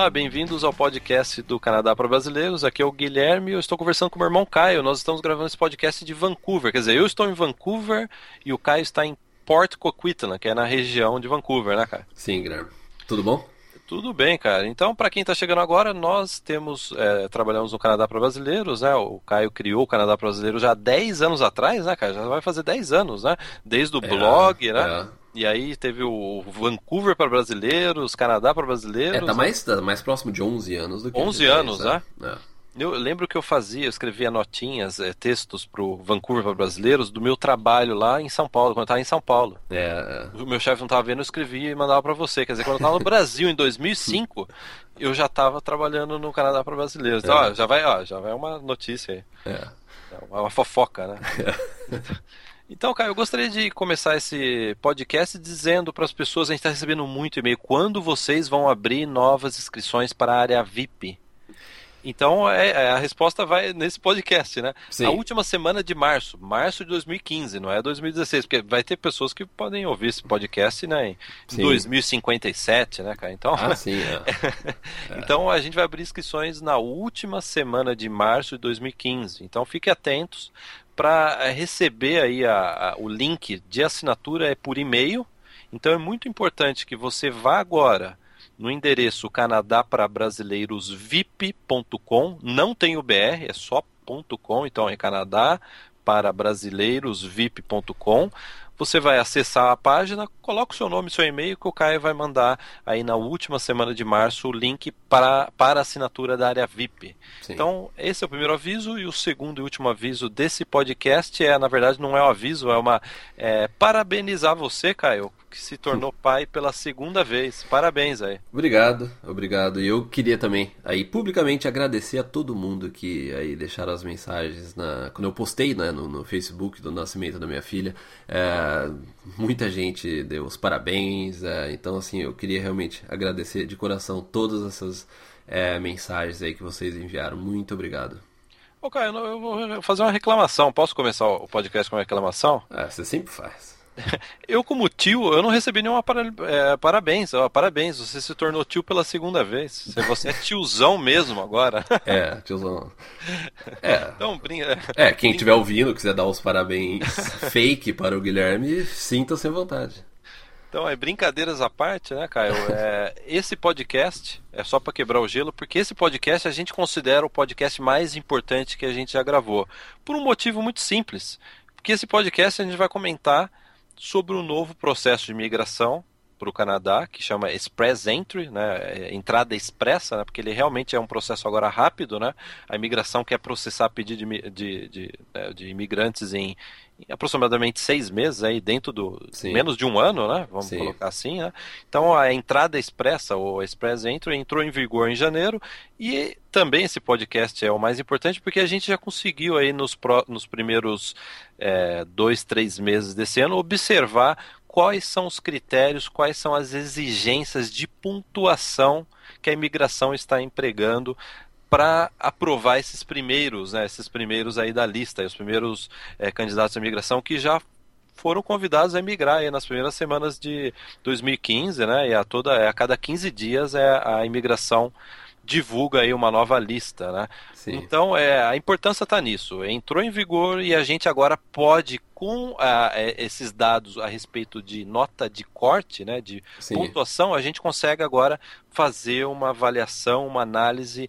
Olá, bem-vindos ao podcast do Canadá para Brasileiros. Aqui é o Guilherme e eu estou conversando com meu irmão Caio. Nós estamos gravando esse podcast de Vancouver. Quer dizer, eu estou em Vancouver e o Caio está em Port Coquitlam, que é na região de Vancouver, né, Caio? Sim, Guilherme. Tudo bom? Tudo bem, cara. Então, para quem está chegando agora, nós temos é, trabalhamos no Canadá para Brasileiros, né? O Caio criou o Canadá para Brasileiros já há 10 anos atrás, né, cara? Já vai fazer 10 anos, né? Desde o É, blog, né? é. E aí teve o Vancouver para brasileiros, Canadá para brasileiros. É, tá mais, tá mais próximo de 11 anos do que 11 de 10, anos, né? É. Eu lembro que eu fazia, eu escrevia notinhas, eh, textos pro Vancouver para brasileiros do meu trabalho lá em São Paulo, quando eu estava em São Paulo. É, O meu chefe não estava vendo, eu escrevia e mandava para você. Quer dizer, quando eu estava no Brasil em 2005, eu já estava trabalhando no Canadá para brasileiros. Então, É. ó, já vai, ó, já vai uma notícia aí, é. É uma, uma fofoca, né? Então, cara, eu gostaria de começar esse podcast dizendo para as pessoas, a gente está recebendo muito e-mail, quando vocês vão abrir novas inscrições para a área VIP? Então, é, é, a resposta vai nesse podcast, né? Sim. A última semana de março, março de 2015, não é 2016, porque vai ter pessoas que podem ouvir esse podcast, né, em Sim. 2057, né, cara? Então, Ah, sim, é. então a gente vai abrir inscrições na última semana de março de 2015. Então fiquem atentos para receber aí a- a- o link de assinatura é por e-mail. Então é muito importante que você vá agora no endereço Canadá para Brasileiros VIP.com. Não tem o BR, é só .com. Então é Canadá para. Você vai acessar a página, coloca o seu nome e seu e-mail que o Caio vai mandar aí na última semana de março o link para, para a assinatura da área VIP. Sim. Então, esse é o primeiro aviso e o segundo e último aviso desse podcast é, na verdade, não é um aviso, é uma é, parabenizar você, Caio, que se tornou pai pela segunda vez. Parabéns aí. Obrigado, obrigado. E eu queria também aí publicamente agradecer a todo mundo que aí deixaram as mensagens na quando eu postei né, no, no Facebook do nascimento da minha filha. É, muita gente deu os parabéns. é, então assim eu queria realmente agradecer de coração todas essas é, mensagens aí que vocês enviaram. Muito obrigado. Ô, Caio, eu não- eu vou fazer uma reclamação. Posso começar o podcast com uma reclamação? É, você sempre faz. Eu, como tio, eu não recebi nenhuma para- é, parabéns. Ó, parabéns, você se tornou tio pela segunda vez. Você é tiozão mesmo agora. É, tiozão. É, Então, brinca. É, quem estiver ouvindo, quiser dar os parabéns fake para o Guilherme, sinta-se à vontade. Então, é brincadeiras à parte, né, Caio? É, esse podcast é só para quebrar o gelo, porque esse podcast a gente considera o podcast mais importante que a gente já gravou. Por um motivo muito simples. Porque esse podcast a gente vai comentar sobre o novo processo de imigração para o Canadá, que chama Express Entry, né, é, entrada expressa, né, porque ele realmente é um processo agora rápido, né, a imigração quer processar pedido de, de, de, né, de imigrantes em aproximadamente seis meses, aí dentro do Sim. menos de um ano, né, vamos Sim. colocar assim, né, então a entrada expressa, ou Express Entry, entrou em vigor em janeiro, e também esse podcast é o mais importante porque a gente já conseguiu aí nos, pró- nos primeiros é, dois, três meses desse ano observar quais são os critérios, quais são as exigências de pontuação que a imigração está empregando para aprovar esses primeiros, né, esses primeiros aí da lista, os primeiros é, candidatos à imigração que já foram convidados a emigrar nas primeiras semanas de 2015, né? E a toda a cada 15 dias é a imigração divulga aí uma nova lista, né? Sim. Então, é, a importância está nisso. Entrou em vigor e a gente agora pode, com ah, é, esses dados a respeito de nota de corte, né, de Sim. pontuação, a gente consegue agora fazer uma avaliação, uma análise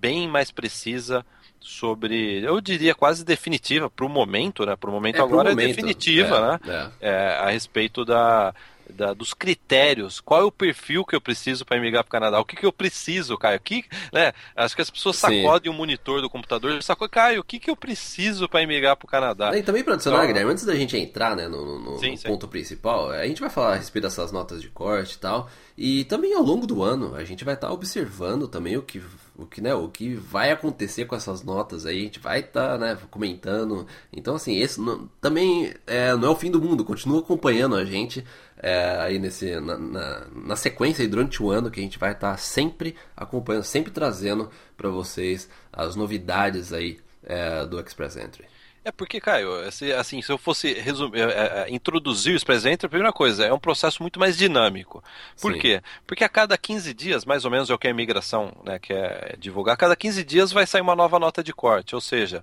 bem mais precisa sobre, eu diria quase definitiva para o momento, né? Para o momento É, agora momento, é definitiva, é, né? é. é, a respeito da, da- dos critérios, qual é o perfil que eu preciso para emigrar para o Canadá, o que, que eu preciso, Caio, que, né, acho que as pessoas Sim. sacodem o monitor do computador, sacodem, Caio, o que, que eu preciso para emigrar para o Canadá? E também para adicionar, Então- Guilherme, antes da gente entrar né, no, no- Sim, sim. ponto principal, a gente vai falar a respeito dessas notas de corte e tal. E também ao longo do ano a gente vai estar observando também o que, o que, né, o que vai acontecer com essas notas aí, a gente vai estar tá, né, comentando. Então, assim, esse não, também é, não é o fim do mundo, continua acompanhando a gente é, aí nesse, na, na, na, sequência aí durante o ano que a gente vai estar tá sempre acompanhando, sempre trazendo para vocês as novidades aí é, do Express Entry. É porque, Caio, assim, se eu fosse resumir, é, é, é, introduzir o Express Entry, a primeira coisa, é um processo muito mais dinâmico. Por Sim. quê? Porque a cada 15 dias, mais ou menos é o que a imigração né, quer divulgar, a cada 15 dias vai sair uma nova nota de corte, ou seja,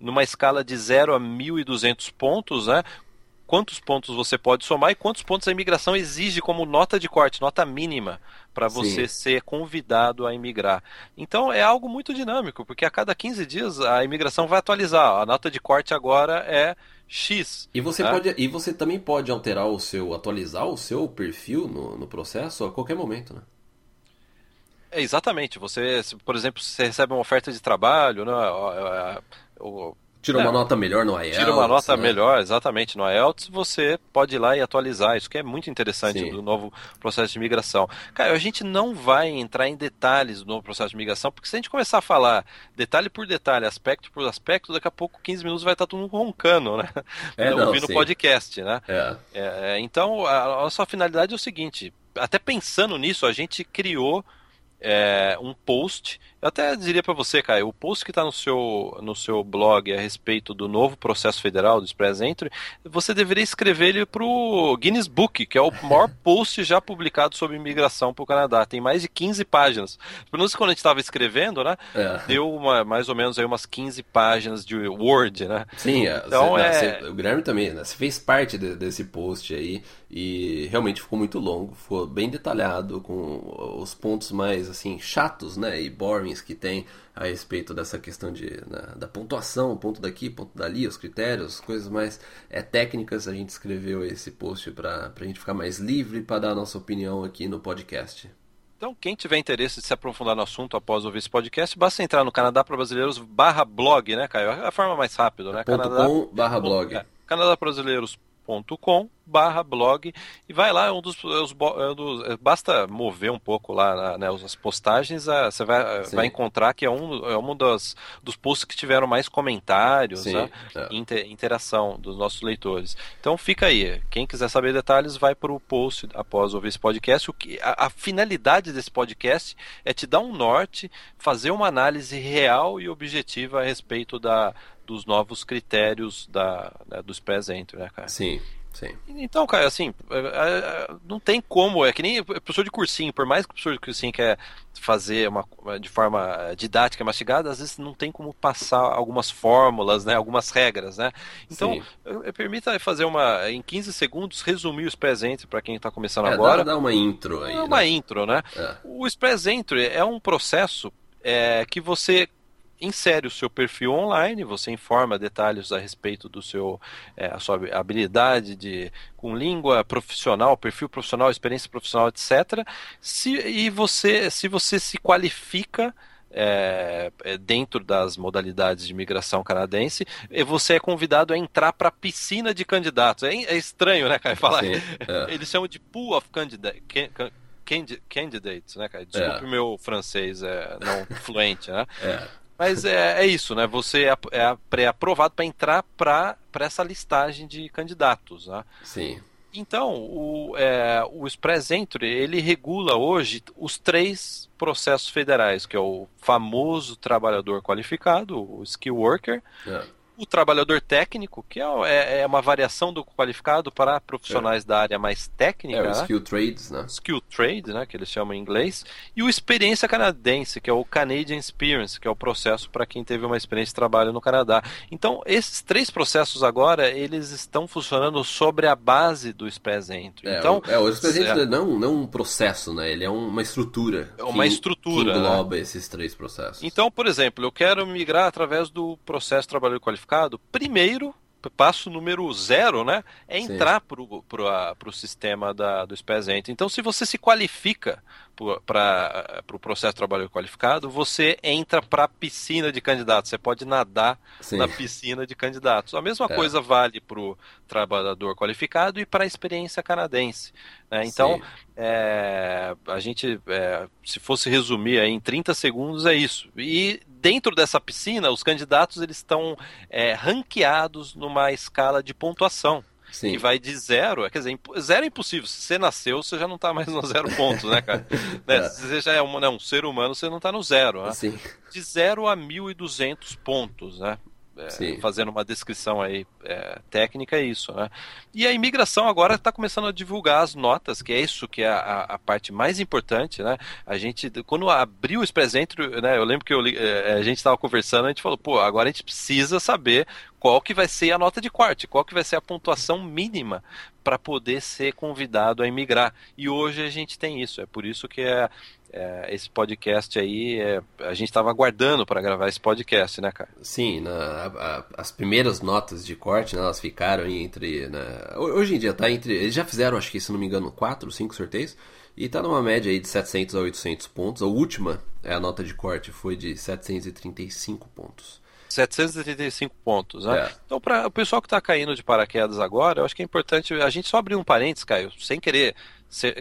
numa escala de 0 a 1.200 pontos, né, quantos pontos você pode somar e quantos pontos a imigração exige como nota de corte, nota mínima, para você Sim. ser convidado a imigrar. Então é algo muito dinâmico, porque a cada 15 dias a imigração vai atualizar. A nota de corte agora é X. E você, né? pode, e você também pode alterar o seu, atualizar o seu perfil no, no processo a qualquer momento, né? É, exatamente. Você, por exemplo, você recebe uma oferta de trabalho, né? Tira uma é, nota melhor no IELTS. Tira uma nota né? melhor, exatamente, no IELTS, você pode ir lá e atualizar. Isso que é muito interessante Sim. do novo processo de migração. Cara, a gente não vai entrar em detalhes do novo processo de migração, porque se a gente começar a falar detalhe por detalhe, aspecto por aspecto, daqui a pouco, 15 minutos, vai estar todo mundo roncando, né? É, não, ouvindo o podcast, né? É. É, então, a nossa finalidade é o seguinte, até pensando nisso, a gente criou é, um post. Eu até diria para você, Caio, o post que está no seu, no seu blog a respeito do novo processo federal do Express Entry, você deveria escrever ele para o Guinness Book, que é o maior post já publicado sobre imigração para o Canadá. Tem mais de 15 páginas. Pelo menos quando a gente estava escrevendo, né? É. Deu uma, mais ou menos aí umas 15 páginas de Word, né? Sim, é, então, você, é... Você, o Guilherme também, né? Você fez parte de, desse post aí e realmente ficou muito longo, ficou bem detalhado com os pontos mais assim chatos, né, e que tem a respeito dessa questão de né, da pontuação, ponto daqui, ponto dali, os critérios, coisas mais é, técnicas. A gente escreveu esse post para a gente ficar mais livre para dar a nossa opinião aqui no podcast. Então, quem tiver interesse de se aprofundar no assunto após ouvir esse podcast, basta entrar no Canadá para Brasileiros barra blog, né, Caio? É a forma mais rápida, né? Canadá, com barra blog. É, barra blog e vai lá, é um dos, é os, é dos, é, basta mover um pouco lá né, as postagens, você vai, vai encontrar que é um, é um dos, dos posts que tiveram mais comentários né, inter, interação dos nossos leitores. Então fica aí, quem quiser saber detalhes vai para o post após ouvir esse podcast. O que, a, a finalidade desse podcast é te dar um norte, fazer uma análise real e objetiva a respeito da dos novos critérios da, né, dos Entry, né, cara? Sim. Sim. Então, cara, assim, é, é, não tem como, é que nem professor de cursinho, por mais que o professor de cursinho quer fazer uma, de forma didática, mastigada, às vezes não tem como passar algumas fórmulas, né, algumas regras, né? Então, permita fazer uma, em 15 segundos, resumir o Express Entry para quem está começando é, agora. Dá, dá uma intro aí. É uma né? intro, né? É. O Express Entry é um processo é, que você insere o seu perfil online, você informa detalhes a respeito do seu é, a sua habilidade de com língua profissional, perfil profissional, experiência profissional, etc. Se, e você se você se qualifica é, é dentro das modalidades de imigração canadense, você é convidado a entrar para a piscina de candidatos. É, é, estranho, né, cara? Falar. Sim, é. Eles chamam de pool of candidates. Candidates, né, cara? Desculpe o é. meu francês é, não fluente, né? É. Mas é, é isso, né? Você é, é pré-aprovado para entrar para essa listagem de candidatos. Né? Sim. Então, o, é, o Express Entry, ele regula hoje os três processos federais, que é o famoso trabalhador qualificado, o skill worker, é o trabalhador técnico, que é, é, é, uma variação do qualificado para profissionais é. da área mais técnica. É, o né? skill trades, né? Skill trade, né, que eles chamam em inglês. E o experiência canadense, que é o Canadian Experience, que é o processo para quem teve uma experiência de trabalho no Canadá. Então, esses três processos agora, eles estão funcionando sobre a base do Express Entry. É, então, o, é, o Express Entry não, não um processo, né? Ele é uma estrutura. É uma que, estrutura. Que engloba né? esses três processos. Então, por exemplo, eu quero migrar através do processo de trabalho qualificado primeiro passo número zero, né? É entrar para o pro sistema da, do SPESENT. Então, se você se qualifica para o pro processo de trabalho qualificado, você entra para a piscina de candidatos. Você pode nadar Sim. na piscina de candidatos. A mesma é. coisa vale para o trabalhador qualificado e para a experiência canadense. Né? Então, é, a gente, é, se fosse resumir aí em 30 segundos, é isso. E dentro dessa piscina, os candidatos eles estão é, ranqueados numa escala de pontuação. Sim. que vai de zero. Quer dizer, zero é impossível. Se você nasceu, você já não está mais no zero pontos, né, cara? né? É. Se você já é um, né, um, ser humano, você não está no zero. Né? De zero a 1.200 pontos, né? É, fazendo uma descrição aí é, técnica é isso, né? E a imigração agora está começando a divulgar as notas, que é isso que é a, a, parte mais importante, né? A gente, quando abriu o Express Entry, né? Eu lembro que eu, é, a gente estava conversando, a gente falou, pô, agora a gente precisa saber qual que vai ser a nota de corte, qual que vai ser a pontuação mínima para poder ser convidado a imigrar. E hoje a gente tem isso, é por isso que é, é esse podcast aí, é, a gente estava aguardando para gravar esse podcast, né, cara? Sim, na, a, as primeiras notas de corte, né, elas ficaram entre. Né, hoje em dia tá entre. Eles já fizeram, acho que se não me engano, 4, 5 sorteios. E tá numa média aí de 700 a 800 pontos. A última, é a nota de corte, foi de 735 pontos. 735 pontos, né? É. Então, para o pessoal que está caindo de paraquedas agora, eu acho que é importante a gente só abrir um parênteses, Caio, sem querer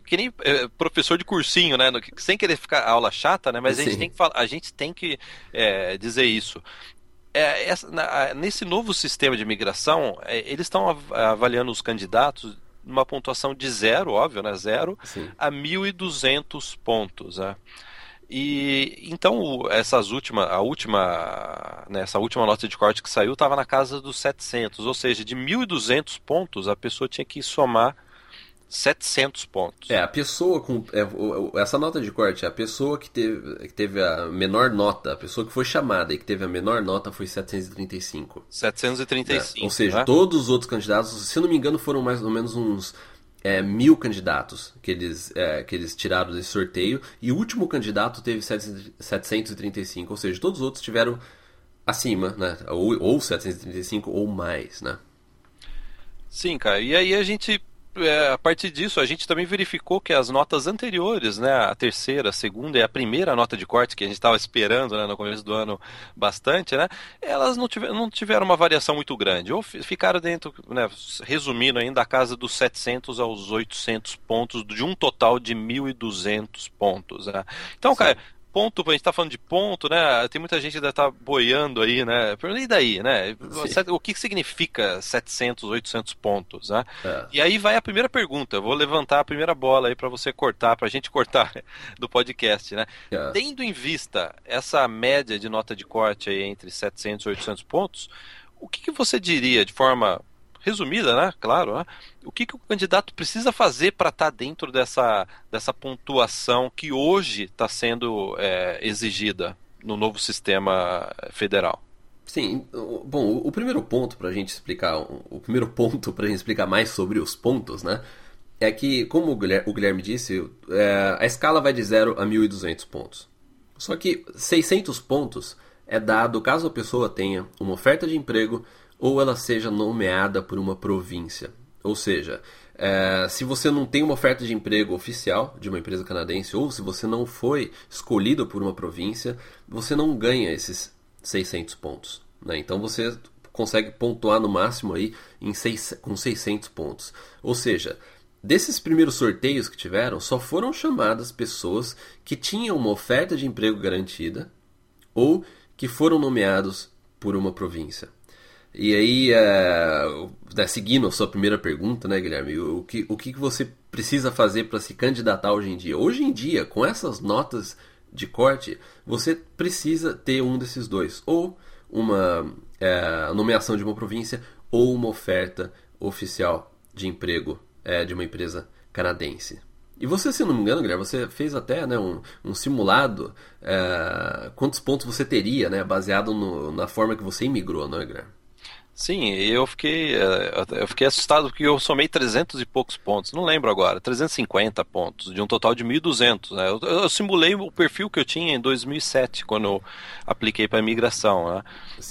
que nem é, professor de cursinho, né? Sem querer ficar aula chata, né? Mas a gente tem que, falar, a gente tem que é, dizer isso. É, essa, na, nesse novo sistema de imigração, é, eles estão avaliando os candidatos numa pontuação de zero, óbvio, né? Zero Sim. a 1.200 pontos, né? E então essas últimas, a última, né, essa última nota de corte que saiu estava na casa dos 700, ou seja, de 1.200 pontos a pessoa tinha que somar 700 pontos. É, a pessoa com. É, essa nota de corte, a pessoa que teve, que teve a menor nota, a pessoa que foi chamada e que teve a menor nota foi 735. 735. É, ou seja, né? todos os outros candidatos, se não me engano, foram mais ou menos uns é, mil candidatos que eles, é, que eles tiraram desse sorteio e o último candidato teve 735, ou seja, todos os outros tiveram acima, né? Ou, ou 735 ou mais, né? Sim, cara. E aí a gente é, a partir disso, a gente também verificou que as notas anteriores, né, a terceira, a segunda e a primeira nota de corte que a gente estava esperando né, no começo do ano bastante, né, elas não, tiver, não tiveram uma variação muito grande, ou ficaram dentro, né, resumindo ainda, a casa dos 700 aos 800 pontos, de um total de 1.200 pontos. Né. Então, Sim. cara ponto, a gente tá falando de ponto, né? Tem muita gente que estar tá boiando aí, né? E daí, né? Sim. O que significa 700, 800 pontos, né? É. E aí vai a primeira pergunta. Eu vou levantar a primeira bola aí para você cortar, pra gente cortar do podcast, né? É. Tendo em vista essa média de nota de corte aí entre 700 e 800 pontos, o que, que você diria de forma resumida, né? Claro, né? o que, que o candidato precisa fazer para estar tá dentro dessa, dessa pontuação que hoje está sendo é, exigida no novo sistema federal? Sim, bom, o primeiro ponto para a gente explicar, o primeiro ponto para a gente explicar mais sobre os pontos, né? É que, como o Guilherme disse, é, a escala vai de 0 a 1.200 pontos. Só que 600 pontos é dado caso a pessoa tenha uma oferta de emprego ou ela seja nomeada por uma província. Ou seja, é, se você não tem uma oferta de emprego oficial de uma empresa canadense, ou se você não foi escolhido por uma província, você não ganha esses 600 pontos. Né? Então você consegue pontuar no máximo aí em seis, com 600 pontos. Ou seja, desses primeiros sorteios que tiveram, só foram chamadas pessoas que tinham uma oferta de emprego garantida ou que foram nomeados por uma província. E aí, é, seguindo a sua primeira pergunta, né, Guilherme? O que, o que você precisa fazer para se candidatar hoje em dia? Hoje em dia, com essas notas de corte, você precisa ter um desses dois. Ou uma é, nomeação de uma província, ou uma oferta oficial de emprego é, de uma empresa canadense. E você, se não me engano, Guilherme, você fez até né, um, um simulado. É, quantos pontos você teria, né, baseado no, na forma que você imigrou, não é, Guilherme? Sim, eu fiquei, eh, eu fiquei assustado porque eu somei 300 e poucos pontos, não lembro agora, 350 pontos, de um total de 1.200. Né? Eu, eu, simulei o perfil que eu tinha em 2007, quando eu apliquei para imigração. Né?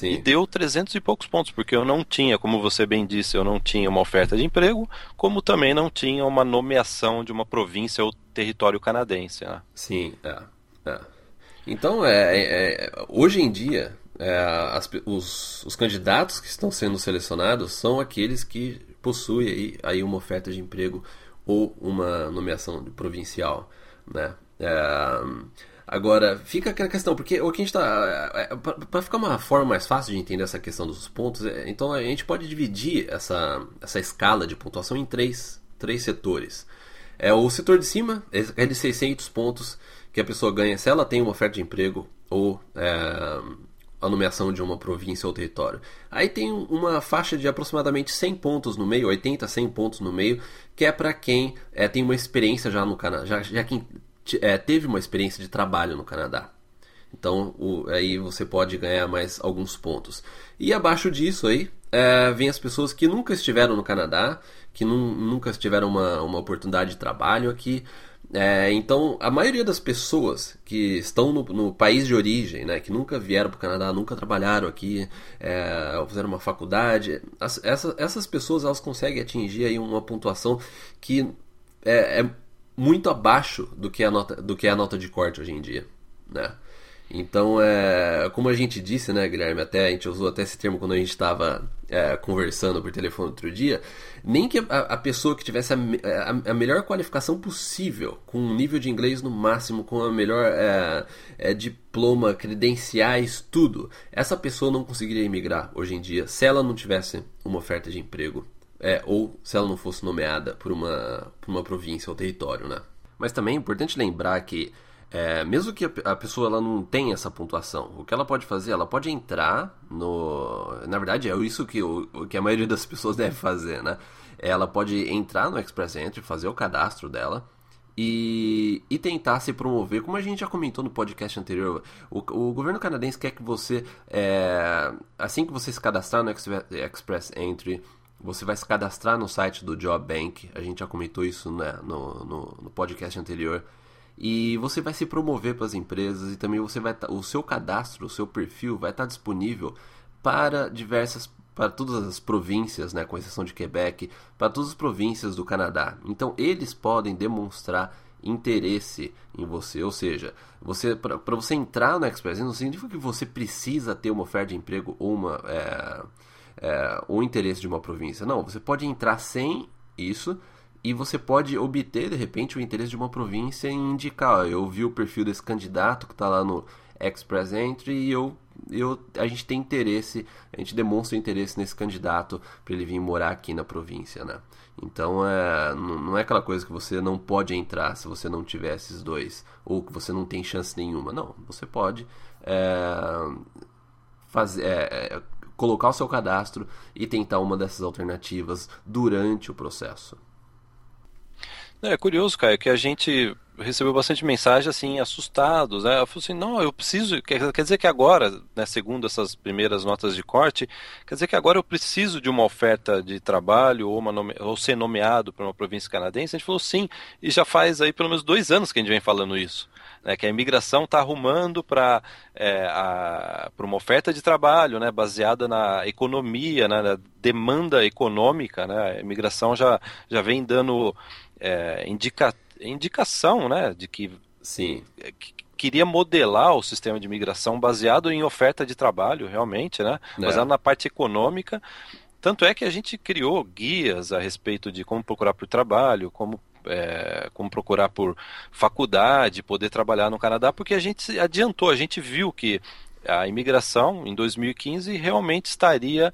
E deu 300 e poucos pontos, porque eu não tinha, como você bem disse, eu não tinha uma oferta de emprego, como também não tinha uma nomeação de uma província ou território canadense. Né? Sim, é. é. Então, é, é, é hoje em dia, é, as, os, os, candidatos que estão sendo selecionados são aqueles que possuem aí, aí uma oferta de emprego ou uma nomeação provincial, né? É, agora, fica aquela questão, porque o que a gente está... É, é Para ficar uma forma mais fácil de entender essa questão dos pontos, é, então a gente pode dividir essa, essa escala de pontuação em três, três setores. É o setor de cima, é de 600 pontos que a pessoa ganha se ela tem uma oferta de emprego ou é, a nomeação de uma província ou território. Aí tem uma faixa de aproximadamente 100 pontos no meio, 80, 100 pontos no meio, que é para quem é, tem uma experiência já no Canadá, já, já quem é, teve uma experiência de trabalho no Canadá. Então o, aí você pode ganhar mais alguns pontos. E abaixo disso aí é, vem as pessoas que nunca estiveram no Canadá, que nunca tiveram uma, uma oportunidade de trabalho aqui, é, então, a maioria das pessoas que estão no, no, país de origem, né, que nunca vieram para o Canadá, nunca trabalharam aqui, é, fizeram uma faculdade, as, essa, essas pessoas elas conseguem atingir aí uma pontuação que é, é, muito abaixo do que, a nota, do que é a nota de corte hoje em dia. Né? Então, é, como a gente disse, né, Guilherme, até a gente usou até esse termo quando a gente estava é, conversando por telefone outro dia, nem que a, a pessoa que tivesse a, a, a, melhor qualificação possível, com um nível de inglês no máximo, com a melhor é, é, diploma, credenciais, tudo, essa pessoa não conseguiria emigrar hoje em dia se ela não tivesse uma oferta de emprego é, ou se ela não fosse nomeada por uma, por uma província ou território, né? Mas também é importante lembrar que é, mesmo que a pessoa ela não tenha essa pontuação, o que ela pode fazer? Ela pode entrar no. Na verdade, é isso que, o, que a maioria das pessoas deve fazer, né? Ela pode entrar no Express Entry, fazer o cadastro dela e, e tentar se promover. Como a gente já comentou no podcast anterior, o, o governo canadense quer que você, é, assim que você se cadastrar no Express Entry, você vai se cadastrar no site do Job Bank. A gente já comentou isso né, no, no, no podcast anterior e você vai se promover para as empresas e também você vai tá, o seu cadastro, o seu perfil vai estar tá disponível para diversas para todas as províncias, né, com exceção de Quebec, para todas as províncias do Canadá. Então eles podem demonstrar interesse em você, ou seja, você para você entrar no Express não significa que você precisa ter uma oferta de emprego ou uma é, é, ou interesse de uma província. Não, você pode entrar sem isso e você pode obter de repente o interesse de uma província e indicar, ó, eu vi o perfil desse candidato que está lá no Express Entry e eu, eu, a gente tem interesse, a gente demonstra interesse nesse candidato para ele vir morar aqui na província, né? Então é, não é aquela coisa que você não pode entrar se você não tiver esses dois, ou que você não tem chance nenhuma. Não, você pode é, fazer, é, é colocar o seu cadastro e tentar uma dessas alternativas durante o processo. É curioso, Caio, que a gente recebeu bastante mensagem assim, assustados, né? Eu falei assim, não, eu preciso, quer, quer dizer que agora, né, segundo essas primeiras notas de corte, quer dizer que agora eu preciso de uma oferta de trabalho ou, uma nome, ou ser nomeado para uma província canadense? A gente falou sim, e já faz aí pelo menos dois anos que a gente vem falando isso. Né, que a imigração está arrumando para é, uma oferta de trabalho né, baseada na economia, né, na demanda econômica. Né, a imigração já, já vem dando é, indica, indicação né, de que, Sim. Que queria modelar o sistema de imigração baseado em oferta de trabalho, realmente, né? É. Baseado na parte econômica. Tanto é que a gente criou guias a respeito de como procurar por trabalho, como, é, como procurar por faculdade, poder trabalhar no Canadá, porque a gente adiantou, a gente viu que a imigração em 2015 realmente estaria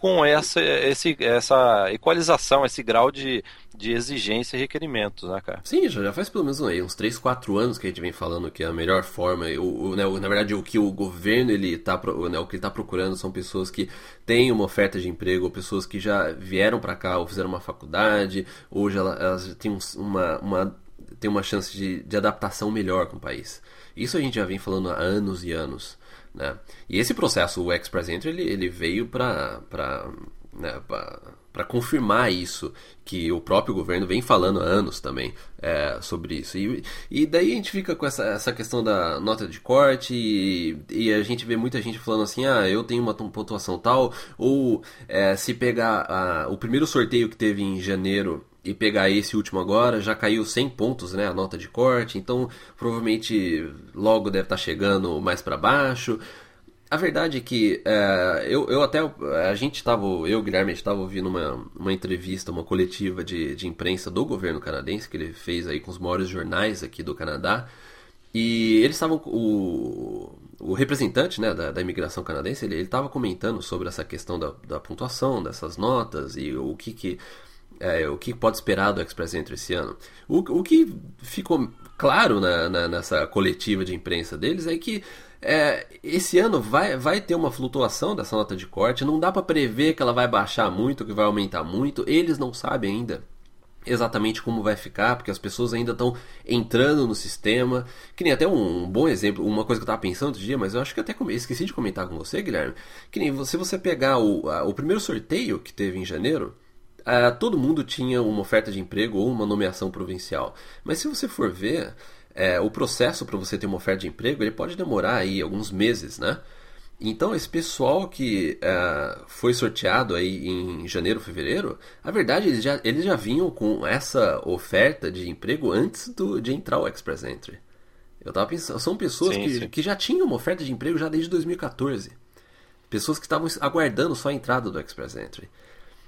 com essa, esse, essa equalização, esse grau de, de exigência e requerimentos, né, cara? Sim, já, faz pelo menos aí, uns 3, 4 anos que a gente vem falando que a melhor forma, o, o, né, na verdade o que o governo ele tá, né, o que ele tá procurando são pessoas que têm uma oferta de emprego, ou pessoas que já vieram para cá ou fizeram uma faculdade, hoje elas, elas têm uma, uma ter uma chance de, de adaptação melhor com o país. Isso a gente já vem falando há anos e anos. Né? E esse processo, o Express Entry, ele, ele veio para né, confirmar isso que o próprio governo vem falando há anos também é, sobre isso. E, e daí a gente fica com essa, essa questão da nota de corte e, e, a gente vê muita gente falando assim, ah, eu tenho uma pontuação tal, ou é, se pegar a, o primeiro sorteio que teve em janeiro e pegar esse último agora, já caiu 100 pontos, né, a nota de corte, então provavelmente logo deve estar chegando mais para baixo. A verdade é que é, eu, eu até. A gente estava. Eu, Guilherme, estava ouvindo uma, uma entrevista, uma coletiva de, de imprensa do governo canadense, que ele fez aí com os maiores jornais aqui do Canadá. E eles estavam. O, o representante né, da, da imigração canadense, ele estava comentando sobre essa questão da, da pontuação, dessas notas e o que, que é, o que pode esperar do Express Entry esse ano. O, o que ficou claro na, na, nessa coletiva de imprensa deles é que é, esse ano vai, vai ter uma flutuação dessa nota de corte. Não dá para prever que ela vai baixar muito, que vai aumentar muito. Eles não sabem ainda exatamente como vai ficar, porque as pessoas ainda estão entrando no sistema. Que nem até um, bom exemplo, uma coisa que eu estava pensando outro dia, mas eu acho que até esqueci de comentar com você, Guilherme. Que nem se você pegar o, a, o primeiro sorteio que teve em janeiro, a, todo mundo tinha uma oferta de emprego ou uma nomeação provincial. Mas se você for ver, é, o processo para você ter uma oferta de emprego ele pode demorar aí alguns meses, né? Então esse pessoal que é, foi sorteado aí em janeiro, fevereiro, a verdade eles já, eles já vinham com essa oferta de emprego antes do, de entrar o Express Entry. Eu tava pensando, são pessoas sim, que, sim. que já tinham uma oferta de emprego já desde 2014. Pessoas que estavam aguardando só a entrada do Express Entry.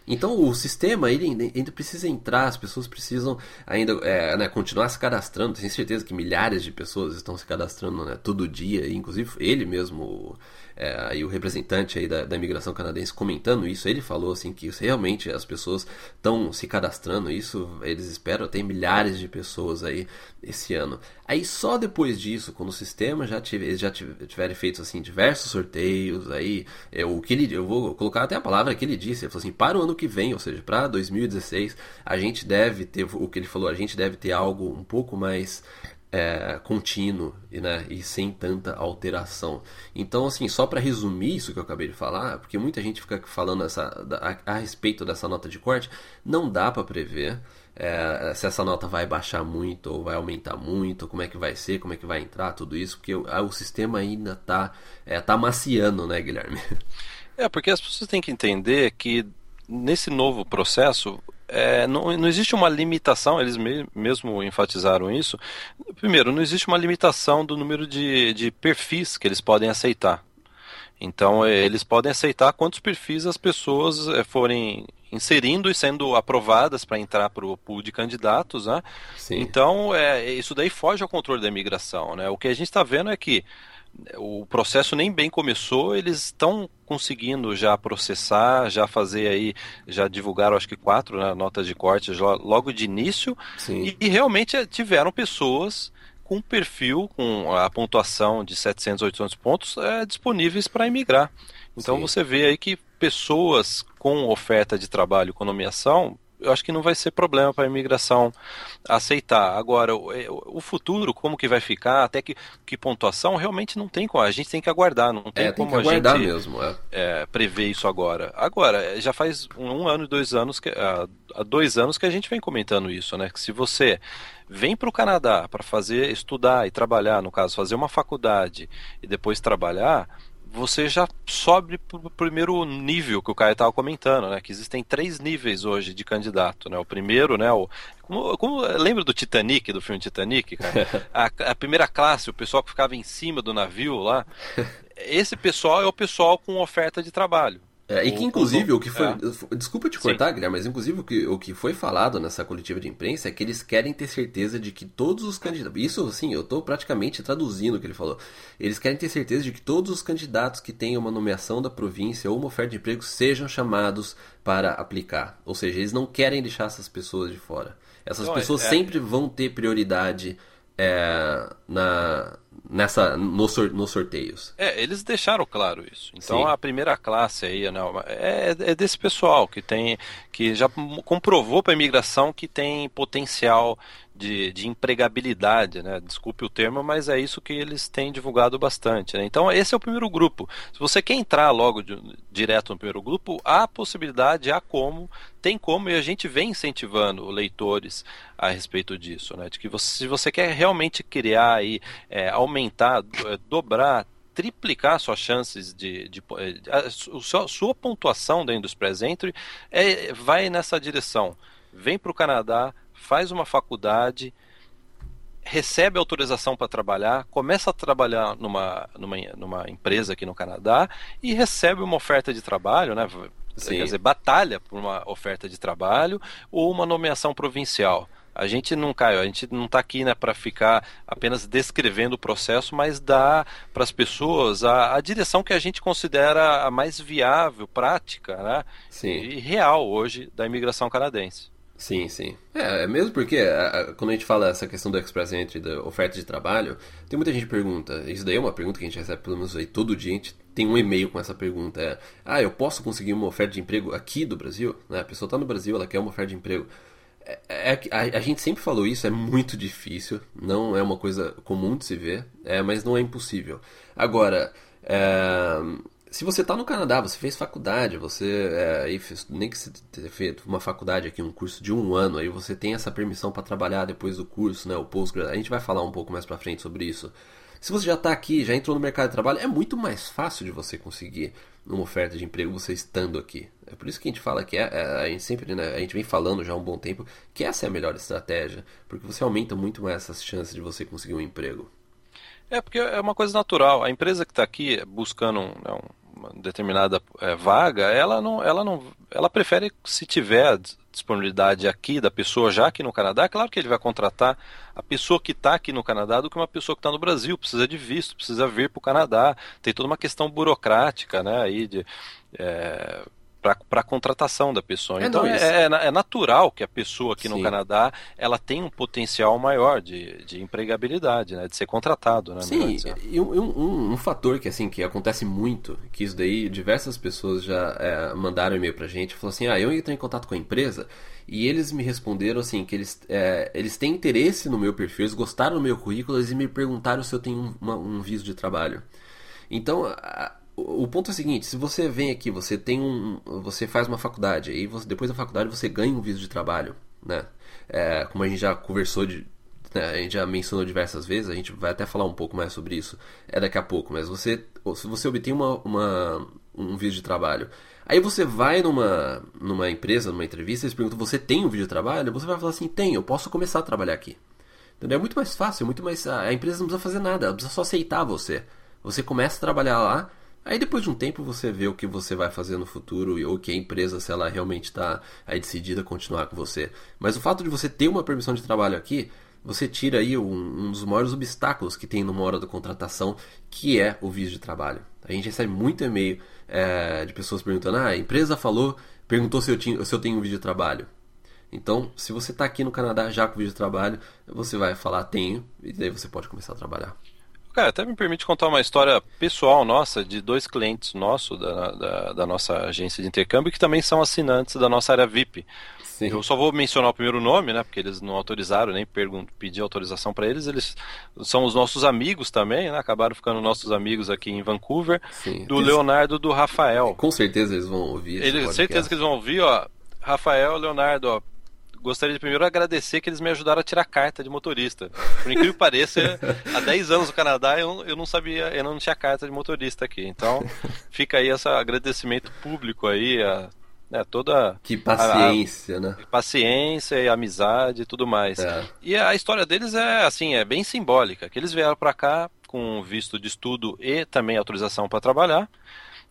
Então o sistema ele ainda precisa entrar, as pessoas precisam ainda é, né, continuar se cadastrando. Tenho certeza que milhares de pessoas estão se cadastrando né, todo dia, inclusive ele mesmo, é, aí o representante aí da, da imigração canadense comentando isso, ele falou assim que realmente as pessoas estão se cadastrando, isso eles esperam ter milhares de pessoas aí esse ano. Aí só depois disso, quando o sistema já tiver, já tiver feito assim diversos sorteios, aí é, o que ele, eu vou colocar até a palavra que ele disse, ele falou assim, para o ano que vem, ou seja, para 2016, a gente deve ter o que ele falou, a gente deve ter algo um pouco mais é, contínuo né, e sem tanta alteração. Então, assim, só para resumir isso que eu acabei de falar, porque muita gente fica falando essa, a, a respeito dessa nota de corte, não dá para prever é, se essa nota vai baixar muito ou vai aumentar muito, como é que vai ser, como é que vai entrar, tudo isso, porque o, o sistema ainda está é, tá maciando, né, Guilherme? É, porque as pessoas têm que entender que nesse novo processo é, não, não existe uma limitação, eles me, mesmo enfatizaram isso. Primeiro, não existe uma limitação do número de, de perfis que eles podem aceitar. Então, é, eles podem aceitar quantos perfis as pessoas é, forem inserindo e sendo aprovadas para entrar para o pool de candidatos, né? Sim. Então, é, isso daí foge ao controle da imigração, né? O que a gente está vendo é que o processo nem bem começou, eles estão conseguindo já processar, já fazer aí, já divulgaram acho que quatro né, notas de corte logo de início e, e, realmente tiveram pessoas com perfil, com a pontuação de 700, 800 pontos é, disponíveis para imigrar. Então Sim. você vê aí que pessoas com oferta de trabalho com nomeação eu acho que não vai ser problema para a imigração aceitar. Agora, o, é, o, futuro, como que vai ficar, até que, que pontuação, realmente não tem como. A gente tem que aguardar, não tem, é, tem como a gente mesmo, é. É, prever isso agora. Agora, já faz um, um ano e dois anos que há dois anos que a gente vem comentando isso, né? Que se você vem para o Canadá para fazer estudar e trabalhar, no caso, fazer uma faculdade e depois trabalhar você já sobe para o primeiro nível que o Caio estava comentando, né? Que existem três níveis hoje de candidato, né? O primeiro, né? O, como, como lembra do Titanic, do filme Titanic, cara? A, a, primeira classe, o pessoal que ficava em cima do navio lá. Esse pessoal é o pessoal com oferta de trabalho. É, e que inclusive o, que foi. É. Desculpa te cortar, Sim. Guilherme, mas inclusive o que, o que foi falado nessa coletiva de imprensa é que eles querem ter certeza de que todos os candidatos. Isso, assim, eu estou praticamente traduzindo o que ele falou. Eles querem ter certeza de que todos os candidatos que tenham uma nomeação da província ou uma oferta de emprego sejam chamados para aplicar. Ou seja, eles não querem deixar essas pessoas de fora. Essas não, pessoas é... sempre vão ter prioridade é, na, nessa nos, nos sorteios. É, eles deixaram claro isso. Então Sim. a primeira classe aí né, é, é desse pessoal que tem que já comprovou para a imigração que tem potencial de, de empregabilidade, né? Desculpe o termo, mas é isso que eles têm divulgado bastante. Né? Então, esse é o primeiro grupo. Se você quer entrar logo de, direto no primeiro grupo, há possibilidade, há como, tem como, e a gente vem incentivando leitores a respeito disso, né? De que você, se você quer realmente criar e é, aumentar, é, dobrar, triplicar suas chances de, de, de a, a, sua pontuação dentro dos presentes é, vai nessa direção. Vem para o Canadá, faz uma faculdade, recebe autorização para trabalhar, começa a trabalhar numa, numa, numa empresa aqui no Canadá e recebe uma oferta de trabalho, né? Sim. Quer dizer, batalha por uma oferta de trabalho ou uma nomeação provincial. A gente não cai, a gente não está aqui né, para ficar apenas descrevendo o processo, mas dá para as pessoas a, a, direção que a gente considera a mais viável, prática né, Sim. e real hoje da imigração canadense. Sim, sim. É, é mesmo porque a, a, quando a gente fala essa questão do Express Entry, da oferta de trabalho, tem muita gente que pergunta, isso daí é uma pergunta que a gente recebe pelo menos aí todo dia, a gente tem um e-mail com essa pergunta, é, ah, eu posso conseguir uma oferta de emprego aqui do Brasil? Né? A pessoa está no Brasil, ela quer uma oferta de emprego. É, é, a, a, gente sempre falou isso, é muito difícil, não é uma coisa comum de se ver, é, mas não é impossível. Agora, é, se você está no Canadá, você fez faculdade, você é, aí fez, nem que você tenha feito uma faculdade aqui, um curso de um ano, aí você tem essa permissão para trabalhar depois do curso, né, o postgrad. A gente vai falar um pouco mais para frente sobre isso. Se você já está aqui, já entrou no mercado de trabalho, é muito mais fácil de você conseguir uma oferta de emprego você estando aqui. É por isso que a gente fala que é, é, a gente sempre, né, a gente vem falando já há um bom tempo que essa é a melhor estratégia, porque você aumenta muito mais essas chances de você conseguir um emprego. É porque é uma coisa natural. A empresa que está aqui buscando um, né, determinada é, vaga, ela não, ela não, ela prefere se tiver disponibilidade aqui da pessoa já aqui no Canadá, claro que ele vai contratar a pessoa que está aqui no Canadá do que uma pessoa que está no Brasil, precisa de visto, precisa vir para o Canadá, tem toda uma questão burocrática, né, aí de é, para a contratação da pessoa. É então é, é, é, natural que a pessoa aqui Sim. no Canadá ela tenha um potencial maior de, de empregabilidade, né, de ser contratado. Né, Sim, e um, um, um, fator que assim que acontece muito, que isso daí diversas pessoas já é, mandaram e-mail para gente, falou assim, ah, eu entrei em contato com a empresa e eles me responderam assim que eles, é, eles têm interesse no meu perfil, eles gostaram do meu currículo, eles me perguntaram se eu tenho uma, um visto de trabalho. Então, a, o ponto é o seguinte, se você vem aqui, você tem um, você faz uma faculdade, aí você, depois da faculdade você ganha um visto de trabalho, né? É, como a gente já conversou de, né, a gente já mencionou diversas vezes, a gente vai até falar um pouco mais sobre isso é daqui a pouco, mas você, se você obtém uma, uma, um visto de trabalho, aí você vai numa, numa empresa, numa entrevista, eles perguntam, você tem um visto de trabalho? Você vai falar assim, tem, eu posso começar a trabalhar aqui. Entendeu? É muito mais fácil, é muito mais, a empresa não precisa fazer nada, ela precisa só aceitar você. Você começa a trabalhar lá, Aí depois de um tempo você vê o que você vai fazer no futuro ou que a empresa, se ela realmente está decidida a continuar com você. Mas o fato de você ter uma permissão de trabalho aqui, você tira aí um, um dos maiores obstáculos que tem numa hora da contratação, que é o visto de trabalho. A gente recebe muito e-mail é, de pessoas perguntando: ah, a empresa falou, perguntou se eu, tinha, se eu tenho um visto de trabalho. Então, se você está aqui no Canadá já com visto de trabalho, você vai falar tenho, e daí você pode começar a trabalhar. Cara, até me permite contar uma história pessoal nossa de dois clientes nossos da, da, da, nossa agência de intercâmbio que também são assinantes da nossa área VIP. Sim. Eu só vou mencionar o primeiro nome, né? Porque eles não autorizaram, nem pedi autorização para eles. Eles são os nossos amigos também, né? Acabaram ficando nossos amigos aqui em Vancouver. Sim. Do eles... Leonardo do Rafael. Com certeza eles vão ouvir. Eles, certeza que eles vão ouvir, ó. Rafael, Leonardo, ó, gostaria de primeiro agradecer que eles me ajudaram a tirar carta de motorista. Por incrível que pareça, há 10 anos no Canadá eu, eu não sabia, eu não tinha carta de motorista aqui. Então, fica aí esse agradecimento público aí, a, né, toda que paciência, a, a, né? Paciência e amizade e tudo mais. É. E a história deles é assim, é bem simbólica, que eles vieram para cá com visto de estudo e também autorização para trabalhar.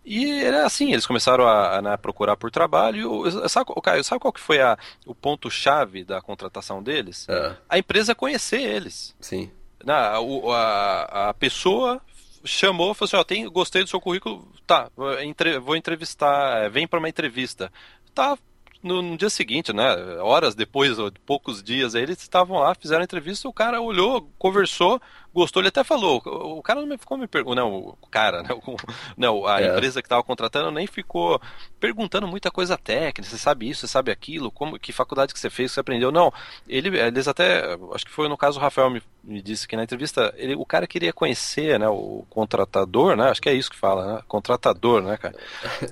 E era assim, eles começaram a, a né, procurar por trabalho. Sabe, Caio, sabe qual que foi a, o ponto-chave da contratação deles? É. A empresa conhecer eles. Sim. Na, o, a, a pessoa chamou, falou assim, ó, tem, gostei do seu currículo, tá, entre, vou entrevistar, é, vem para uma entrevista. Tá, no, no, dia seguinte, né, horas depois, ou poucos dias, eles estavam lá, fizeram a entrevista, o cara olhou, conversou, gostou, ele até falou, o cara não me ficou me perguntando, não, o cara, né, o, não, a é. empresa que estava contratando nem ficou perguntando muita coisa técnica, você sabe isso, você sabe aquilo, como, que faculdade que você fez, que você aprendeu, não, ele, eles até, acho que foi no caso o Rafael me, me disse que na entrevista, ele, o cara queria conhecer, né, o contratador, né, acho que é isso que fala, né, contratador, né, cara,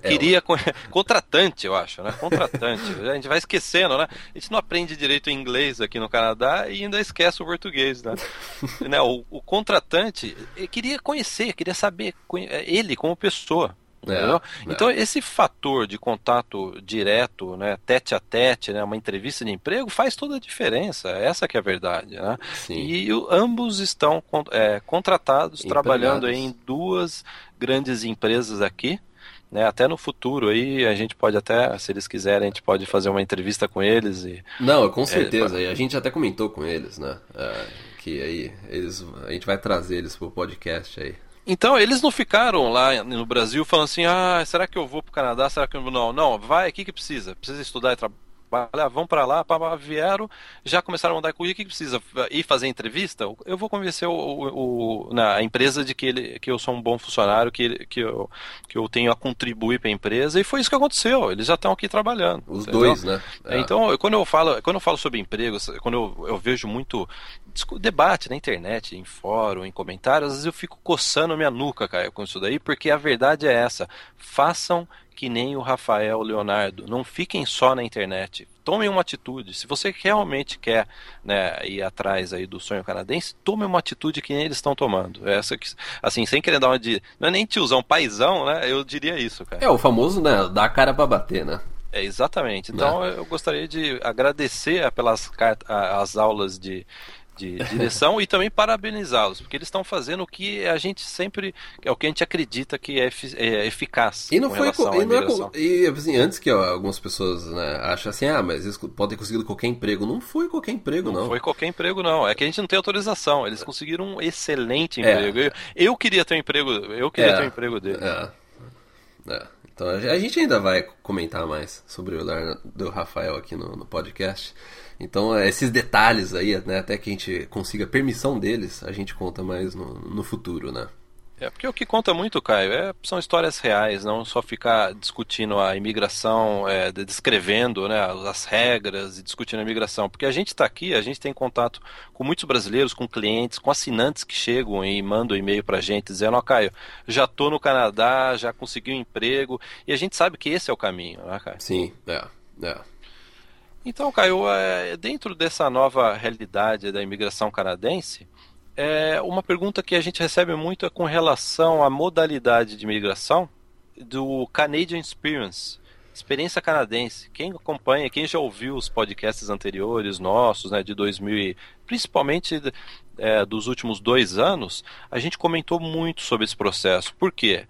é, queria, contratante, eu acho, né, contratante, a gente vai esquecendo, né, a gente não aprende direito inglês aqui no Canadá e ainda esquece o português, né, né o, o contratante queria conhecer, queria saber ele como pessoa. É, é. Então esse fator de contato direto, né, tete a tete, né, uma entrevista de emprego faz toda a diferença. Essa que é a verdade, né? E ambos estão é, contratados, Empregados. trabalhando em duas grandes empresas aqui. Né, até no futuro aí a gente pode até, se eles quiserem, a gente pode fazer uma entrevista com eles e. Não, com é, certeza. É, a gente até comentou com eles, né? É, que aí eles, a gente vai trazer eles pro podcast aí. Então, eles não ficaram lá no Brasil falando assim: ah, será que eu vou pro Canadá? Será que eu não? Não, vai, o que, que precisa? Precisa estudar e trabalhar vão para lá, pá, vieram, já começaram a mandar currículo, o que, que precisa? Ir fazer entrevista? Eu vou convencer o, o, o, na empresa de que, ele, que eu sou um bom funcionário, que, ele, que, eu, que eu tenho a contribuir para a empresa, e foi isso que aconteceu, eles já estão aqui trabalhando. Os entendeu? dois, né? É. Então, quando eu falo, quando eu falo sobre empregos, quando eu, eu vejo muito debate na internet, em fórum, em comentários, às vezes eu fico coçando minha nuca, cara, com isso daí, porque a verdade é essa. Façam que nem o Rafael Leonardo. Não fiquem só na internet. Tomem uma atitude. Se você realmente quer né, ir atrás aí do sonho canadense, tome uma atitude que nem eles estão tomando. Essa que, assim, sem querer dar uma de. Não é nem tiozão, paizão, né? Eu diria isso, cara. É o famoso, né? Dar a cara pra bater, né? É, exatamente. Então né? eu gostaria de agradecer pelas as aulas de, de direção e também parabenizá-los, porque eles estão fazendo o que a gente sempre, é o que a gente acredita que é, é eficaz. E não foi e, não é, e assim, antes que ó, algumas pessoas né, acham assim, ah, mas eles podem ter conseguido qualquer emprego. Não foi qualquer emprego, não. Não foi qualquer emprego, não. É que a gente não tem autorização. Eles conseguiram um excelente é. emprego. É. Eu, eu, queria ter um emprego, eu queria é. ter um emprego dele. É. Então a gente ainda vai comentar mais sobre o Leonardo do Rafael aqui no, no podcast. Então, é, esses detalhes aí, né, até que a gente consiga permissão deles, a gente conta mais no, no futuro, né? É, porque o que conta muito, Caio, é, são histórias reais, não só ficar discutindo a imigração, é, descrevendo né, as regras e discutindo a imigração. Porque a gente está aqui, a gente tem contato com muitos brasileiros, com clientes, com assinantes que chegam e mandam e-mail para a gente dizendo: Ó, oh, Caio, já estou no Canadá, já consegui um emprego. E a gente sabe que esse é o caminho, né, Caio? Sim, é. é. Então, Caio, é, dentro dessa nova realidade da imigração canadense, é, uma pergunta que a gente recebe muito é com relação à modalidade de imigração do Canadian Experience, experiência canadense. Quem acompanha, quem já ouviu os podcasts anteriores nossos, né, de 2000, principalmente é, dos últimos dois anos, a gente comentou muito sobre esse processo. Por quê?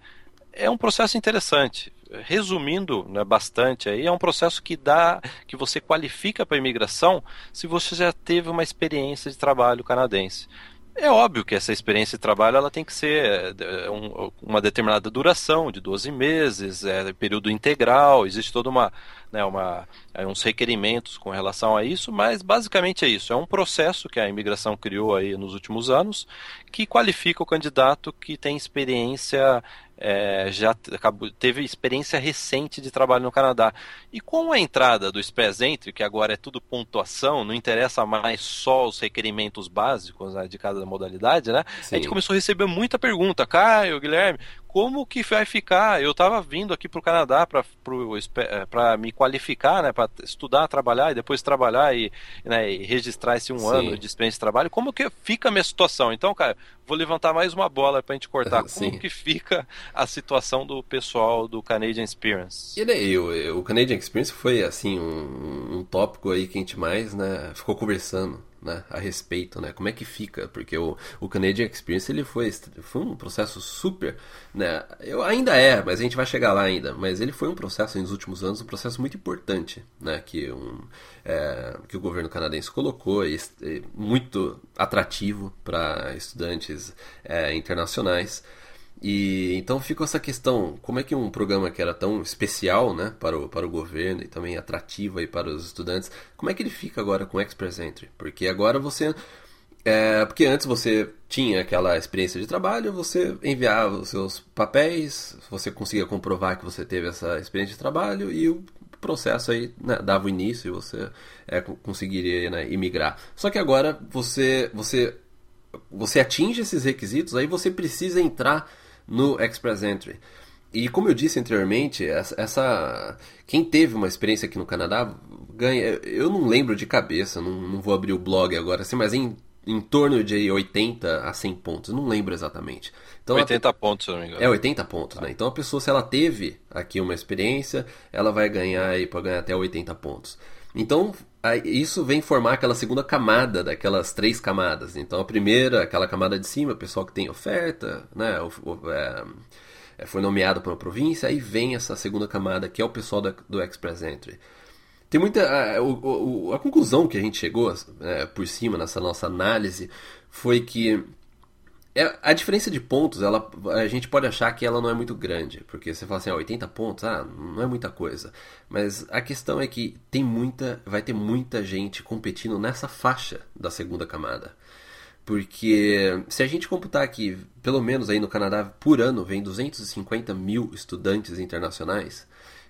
É um processo interessante resumindo né, bastante aí, é um processo que dá, que você qualifica para imigração se você já teve uma experiência de trabalho canadense. É óbvio que essa experiência de trabalho ela tem que ser é, um, uma determinada duração, de 12 meses, é, período integral, existe toda uma, né, uma, uns requerimentos com relação a isso, mas basicamente é isso. É um processo que a imigração criou aí nos últimos anos que qualifica o candidato que tem experiência é, já acabou, teve experiência recente de trabalho no Canadá. E com a entrada do Spes Entry, que agora é tudo pontuação, não interessa mais só os requerimentos básicos né, de cada modalidade, né? Sim. A gente começou a receber muita pergunta. Caio, Guilherme, como que vai ficar? Eu estava vindo aqui para o Canadá para eh, me qualificar, né, para estudar, trabalhar e depois trabalhar e, né, e registrar esse um Sim. ano de experiência de trabalho. Como que fica a minha situação? Então, cara, vou levantar mais uma bola para a gente cortar. Como que fica a situação do pessoal do Canadian Experience? E daí, o, o Canadian Experience foi assim um, um tópico aí que a gente mais, né, ficou conversando né, a respeito, né? Como é que fica? Porque o, o Canadian Experience ele foi, foi um processo super, né? Eu ainda é, mas a gente vai chegar lá ainda. Mas ele foi um processo nos últimos anos, um processo muito importante, né? Que, um, é, que o governo canadense colocou e, e muito atrativo para estudantes é, internacionais. E então ficou essa questão, como é que um programa que era tão especial, né, para o, para o governo e também atrativo aí para os estudantes, como é que ele fica agora com o Express Entry? Porque agora você É, porque antes você tinha aquela experiência de trabalho, você enviava os seus papéis, você conseguia comprovar que você teve essa experiência de trabalho e o processo aí né, dava o início e você é, conseguiria né, imigrar. Só que agora você, você, você atinge esses requisitos, aí você precisa entrar no Express Entry. E como eu disse anteriormente, essa, quem teve uma experiência aqui no Canadá ganha. Eu não lembro de cabeça, não, não vou abrir o blog agora, assim, mas em, em torno de 80 a 100 pontos, não lembro exatamente. Então, 80 a, pontos, se não me engano. É, 80 pontos, né? Então a pessoa, se ela teve aqui uma experiência, ela vai ganhar aí para ganhar até 80 pontos. Então, isso vem formar aquela segunda camada daquelas três camadas. Então, a primeira, aquela camada de cima, o pessoal que tem oferta, né? É, é, foi nomeado para uma província, aí vem essa segunda camada, que é o pessoal da, do Express Entry. Tem muita. A, a, a conclusão que a gente chegou é, por cima nessa nossa análise foi que é, a diferença de pontos, ela, a gente pode achar que ela não é muito grande, porque você fala assim, ah, 80 pontos, ah, não é muita coisa. Mas a questão é que tem muita, vai ter muita gente competindo nessa faixa da segunda camada. Porque se a gente computar que, pelo menos aí no Canadá, por ano vem 250 mil estudantes internacionais,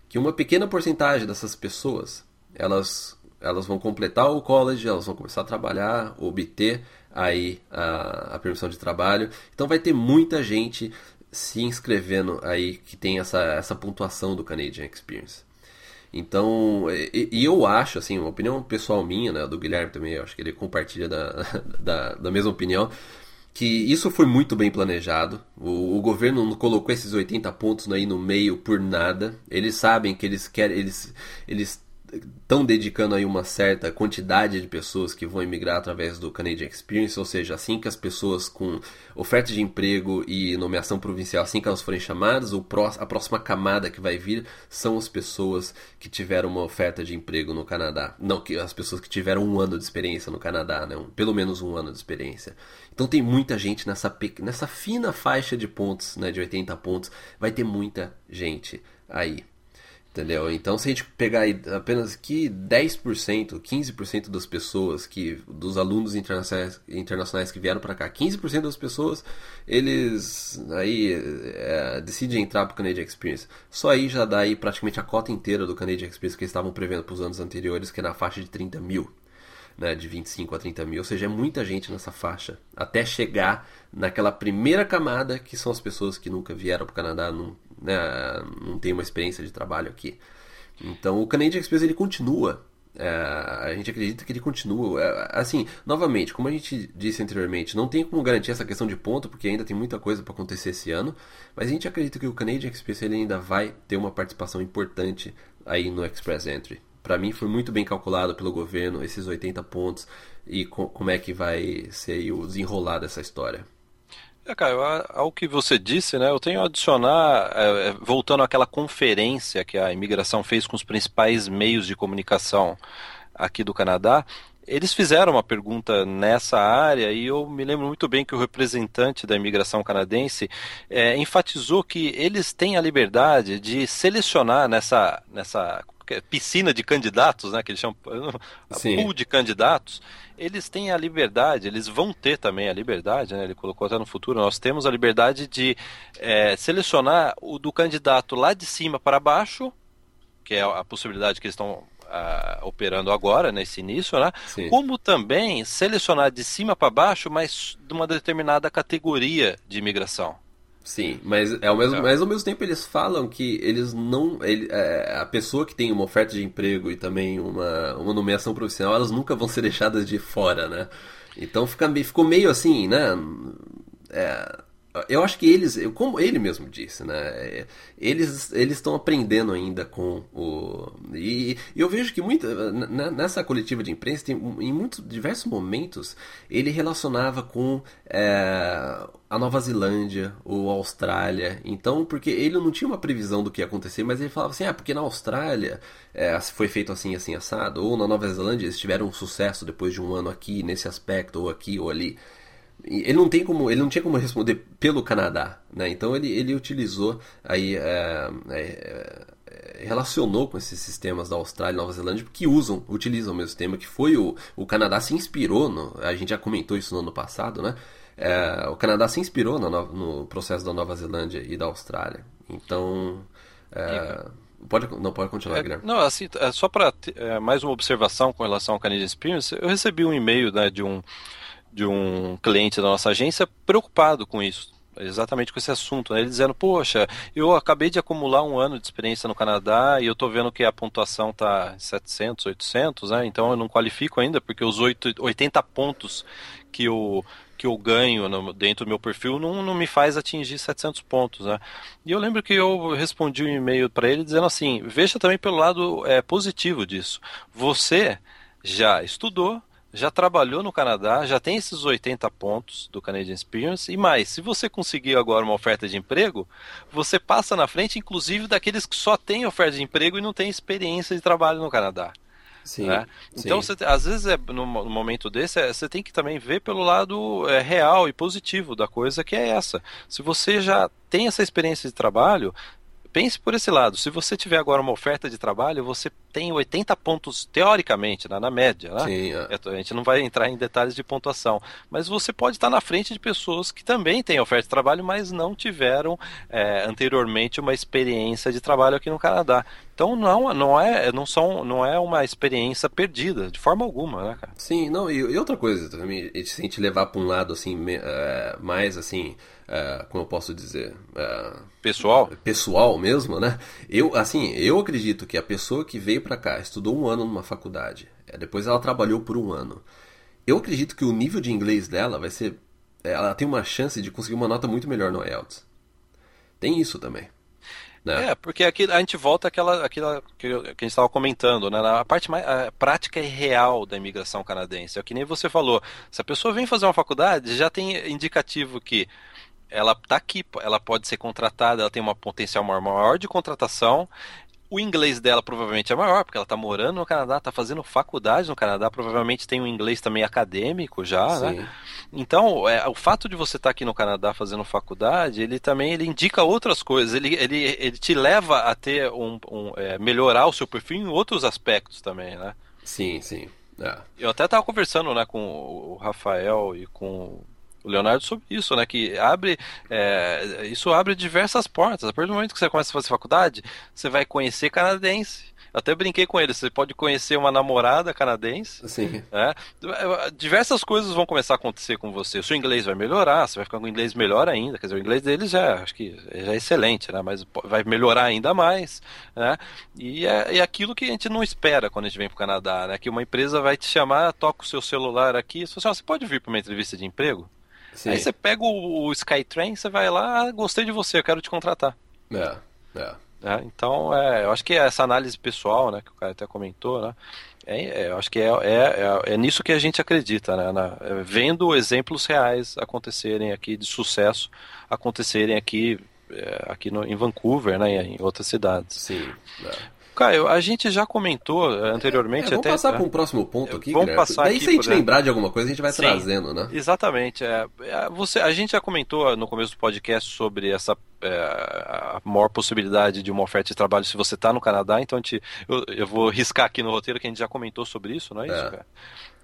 que uma pequena porcentagem dessas pessoas, elas, elas vão completar o college, elas vão começar a trabalhar, obter aí a, a permissão de trabalho. Então vai ter muita gente se inscrevendo aí que tem essa, essa pontuação do Canadian Experience. Então, e, e, eu acho, assim, uma opinião pessoal minha, né, do Guilherme também, eu acho que ele compartilha da, da, da mesma opinião, que isso foi muito bem planejado. O, o, governo não colocou esses 80 pontos aí no meio por nada. Eles sabem que eles querem, eles, eles estão dedicando aí uma certa quantidade de pessoas que vão emigrar através do Canadian Experience, ou seja, assim que as pessoas com oferta de emprego e nomeação provincial, assim que elas forem chamadas, a próxima camada que vai vir são as pessoas que tiveram uma oferta de emprego no Canadá. Não, que as pessoas que tiveram um ano de experiência no Canadá, né? pelo menos um ano de experiência. Então tem muita gente nessa, nessa fina faixa de pontos, né, de 80 pontos, vai ter muita gente aí. Entendeu? Então, se a gente pegar apenas que 10%, 15% das pessoas, que dos alunos internacionais, internacionais que vieram para cá, 15% das pessoas, eles aí é, decidem entrar para o Canadian Experience. Só aí já dá aí praticamente a cota inteira do Canadian Experience que eles estavam prevendo para os anos anteriores, que é na faixa de 30 mil. Né, de 25 a 30 mil, ou seja, é muita gente nessa faixa, até chegar naquela primeira camada que são as pessoas que nunca vieram para o Canadá, não, né, não tem uma experiência de trabalho aqui. Então o Canadian Express ele continua. É, a gente acredita que ele continua. É, assim, novamente, como a gente disse anteriormente, não tem como garantir essa questão de ponto, porque ainda tem muita coisa para acontecer esse ano. Mas a gente acredita que o Canadian Express ele ainda vai ter uma participação importante aí no Express Entry. Para mim foi muito bem calculado pelo governo esses 80 pontos e co como é que vai ser o desenrolar dessa história. É, Caio, ao que você disse, né, eu tenho a adicionar, é, é, voltando àquela conferência que a imigração fez com os principais meios de comunicação aqui do Canadá, eles fizeram uma pergunta nessa área e eu me lembro muito bem que o representante da imigração canadense é, enfatizou que eles têm a liberdade de selecionar nessa, nessa piscina de candidatos, né, que eles chamam Sim. pool de candidatos, eles têm a liberdade, eles vão ter também a liberdade, né, ele colocou até no futuro, nós temos a liberdade de é, selecionar o do candidato lá de cima para baixo, que é a possibilidade que eles estão uh, operando agora, nesse início, né? Sim. Como também selecionar de cima para baixo, mas de uma determinada categoria de imigração. Sim, mas, é ao mesmo, é. mas ao mesmo tempo eles falam que eles não. Ele, é, a pessoa que tem uma oferta de emprego e também uma, uma nomeação profissional, elas nunca vão ser deixadas de fora, né? Então fica, ficou meio assim, né? É, eu acho que eles, como ele mesmo disse, né? Eles eles estão aprendendo ainda com o e, e eu vejo que muita nessa coletiva de imprensa tem, em muitos diversos momentos ele relacionava com é, a Nova Zelândia ou a Austrália. Então, porque ele não tinha uma previsão do que ia acontecer, mas ele falava assim, ah, porque na Austrália é, foi feito assim, assim assado, ou na Nova Zelândia eles tiveram um sucesso depois de um ano aqui nesse aspecto ou aqui ou ali. Ele não tem como, ele não tinha como responder pelo Canadá, né? Então ele, ele utilizou aí é, é, é, relacionou com esses sistemas da Austrália e Nova Zelândia que usam, utilizam o mesmo sistema, que foi o, o Canadá se inspirou, no, a gente já comentou isso no ano passado, né? É, o Canadá se inspirou no, no, processo da Nova Zelândia e da Austrália. Então, é, pode, não pode continuar, é, Guilherme. Não, assim, é, só para é, mais uma observação com relação ao Canadian Experience, eu recebi um e-mail né, de um de um cliente da nossa agência preocupado com isso exatamente com esse assunto, né? Ele dizendo, poxa, eu acabei de acumular um ano de experiência no Canadá e eu estou vendo que a pontuação está 700, 800, né? Então eu não qualifico ainda porque os 8, 80 pontos que eu que eu ganho no, dentro do meu perfil não, não me faz atingir 700 pontos, né? E eu lembro que eu respondi um e-mail para ele dizendo assim, veja também pelo lado é, positivo disso. Você já estudou, já trabalhou no Canadá, já tem esses 80 pontos do Canadian Experience e mais, se você conseguir agora uma oferta de emprego, você passa na frente, inclusive, daqueles que só têm oferta de emprego e não têm experiência de trabalho no Canadá. Sim, né? Então, sim. Você, às vezes, é, no, no momento desse, é, você tem que também ver pelo lado é, real e positivo da coisa, que é essa. Se você já tem essa experiência de trabalho, pense por esse lado. Se você tiver agora uma oferta de trabalho, você tem 80 pontos, teoricamente, né, na média. Né? Sim, é. A gente não vai entrar em detalhes de pontuação. Mas você pode estar na frente de pessoas que também têm oferta de trabalho, mas não tiveram é, anteriormente uma experiência de trabalho aqui no Canadá. Então não, não, é, não, são, não é uma experiência perdida, de forma alguma, né, cara? Sim, não, e, e outra coisa também, se a gente levar para um lado assim, uh, mais assim é, como eu posso dizer, é, pessoal, pessoal mesmo, né? Eu, assim, eu acredito que a pessoa que veio para cá, estudou um ano numa faculdade, é, depois ela trabalhou por um ano. Eu acredito que o nível de inglês dela vai ser, é, ela tem uma chance de conseguir uma nota muito melhor no IELTS. Tem isso também. Né? É, porque aqui a gente volta àquela, àquela que a gente estava comentando, né? A parte mais a prática e real da imigração canadense. É que nem você falou. Se a pessoa vem fazer uma faculdade, já tem indicativo que ela está aqui, ela pode ser contratada, ela tem uma potencial maior de contratação. O inglês dela provavelmente é maior, porque ela está morando no Canadá, está fazendo faculdade no Canadá, provavelmente tem um inglês também acadêmico já, né? Então, é, o fato de você estar tá aqui no Canadá fazendo faculdade, ele também ele indica outras coisas, ele, ele, ele te leva a ter um, um é, melhorar o seu perfil em outros aspectos também, né? Sim, sim. É. Eu até estava conversando né, com o Rafael e com o Leonardo sobre isso, né? Que abre. É, isso abre diversas portas. A partir do momento que você começa a fazer faculdade, você vai conhecer canadense. Eu até brinquei com ele, você pode conhecer uma namorada canadense. Sim. Né? Diversas coisas vão começar a acontecer com você. O seu inglês vai melhorar, você vai ficar com o inglês melhor ainda. Quer dizer, o inglês deles já acho que já é excelente, né? Mas vai melhorar ainda mais. Né? E é, é aquilo que a gente não espera quando a gente vem para o Canadá, né? Que uma empresa vai te chamar, toca o seu celular aqui e fala assim, você pode vir para uma entrevista de emprego? Sim. Aí você pega o, o Skytrain, você vai lá, ah, gostei de você, eu quero te contratar. É, é. é então, é, eu acho que essa análise pessoal, né, que o cara até comentou, né, é, é, eu acho que é, é, é, é, nisso que a gente acredita, né, na, é, vendo exemplos reais acontecerem aqui de sucesso, acontecerem aqui, é, aqui no, em Vancouver, né, em outras cidades. Sim. Caio, a gente já comentou eh, anteriormente. É, vamos até, passar para um próximo ponto aqui. Vamos passar Daí aqui, se a gente lembrar de alguma coisa, a gente vai Sim, trazendo, né? Exatamente. É, é, você, a gente já comentou no começo do podcast sobre essa é, a maior possibilidade de uma oferta de trabalho se você está no Canadá. Então gente, eu, eu, vou riscar aqui no roteiro que a gente já comentou sobre isso, não é isso, é. cara?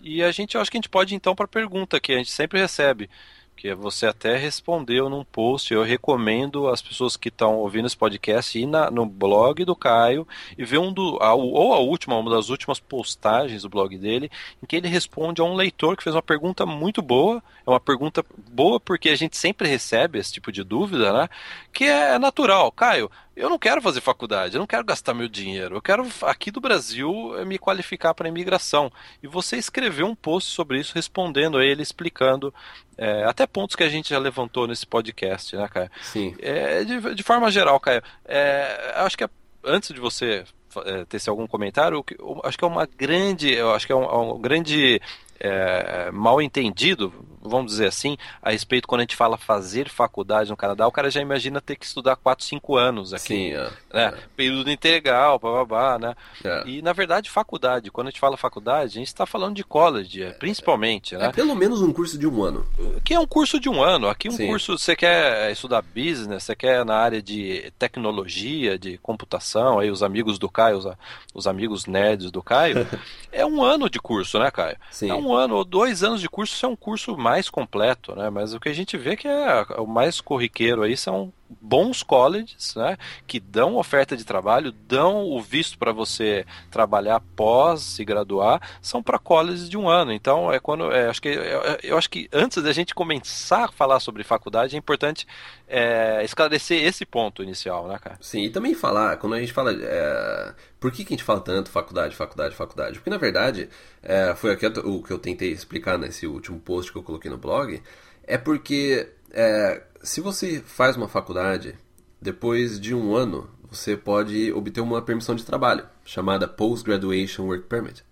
E a gente, eu acho que a gente pode então para a pergunta que a gente sempre recebe que você até respondeu num post. Eu recomendo as pessoas que estão ouvindo esse podcast ir na, no blog do Caio e ver um do, a, ou a última, uma das últimas postagens do blog dele, em que ele responde a um leitor que fez uma pergunta muito boa. É uma pergunta boa porque a gente sempre recebe esse tipo de dúvida, né? Que é natural. Caio, eu não quero fazer faculdade, eu não quero gastar meu dinheiro, eu quero aqui do Brasil me qualificar para imigração. E você escreveu um post sobre isso, respondendo a ele, explicando é, até pontos que a gente já levantou nesse podcast, né, Caio? Sim. É, de, de, forma geral, Caio, é, acho que é, antes de você é, ter algum comentário, acho que é uma grande, eu acho que é um, um grande é, mal entendido, vamos dizer assim, a respeito quando a gente fala fazer faculdade no Canadá, o cara já imagina ter que estudar 4, 5 anos aqui. Sim, é, né? É. Período integral, blá, né? É. E na verdade, faculdade, quando a gente fala faculdade, a gente está falando de college, é, principalmente, né? É pelo menos um curso de um ano. Que é um curso de um ano. Aqui um Sim. curso, você quer estudar business, você quer na área de tecnologia, de computação, aí os amigos do Caio, os, os amigos nerds do Caio, é um ano de curso, né, Caio? Sim. É um ano ou dois anos de curso, isso é um curso mais completo, né? Mas o que a gente vê que é o mais corriqueiro aí são bons colleges, né, que dão oferta de trabalho, dão o visto para você trabalhar após se graduar, são para colleges de um ano. Então, é quando é, acho que eu, eu, acho que antes da gente começar a falar sobre faculdade, é importante é, esclarecer esse ponto inicial, né, cara? Sim, e também falar, quando a gente fala, é, por que, que a gente fala tanto faculdade, faculdade, faculdade? Porque na verdade, é, foi o que eu tentei explicar nesse último post que eu coloquei no blog, é porque é, se você faz uma faculdade, depois de um ano, você pode obter uma permissão de trabalho, chamada Post-Graduation Work Permit.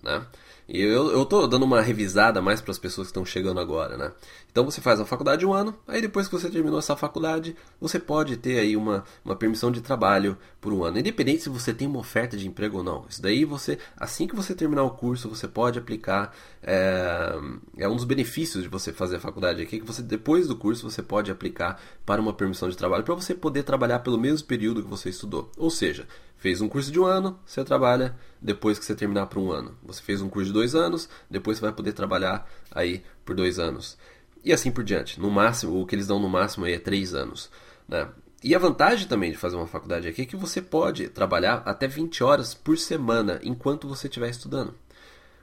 Né? E eu, eu tô dando uma revisada mais para as pessoas que estão chegando agora, né? Então você faz a faculdade um ano, aí depois que você terminou essa faculdade, você pode ter aí uma, uma permissão de trabalho por um ano, independente se você tem uma oferta de emprego ou não. Isso daí você, assim que você terminar o curso, você pode aplicar. É, é um dos benefícios de você fazer a faculdade aqui, que você depois do curso você pode aplicar para uma permissão de trabalho para você poder trabalhar pelo mesmo período que você estudou. Ou seja, Fez um curso de um ano, você trabalha depois que você terminar por um ano. Você fez um curso de dois anos, depois você vai poder trabalhar aí por dois anos. E assim por diante. No máximo, o que eles dão no máximo é três anos. Né? E a vantagem também de fazer uma faculdade aqui é que você pode trabalhar até 20 horas por semana enquanto você estiver estudando.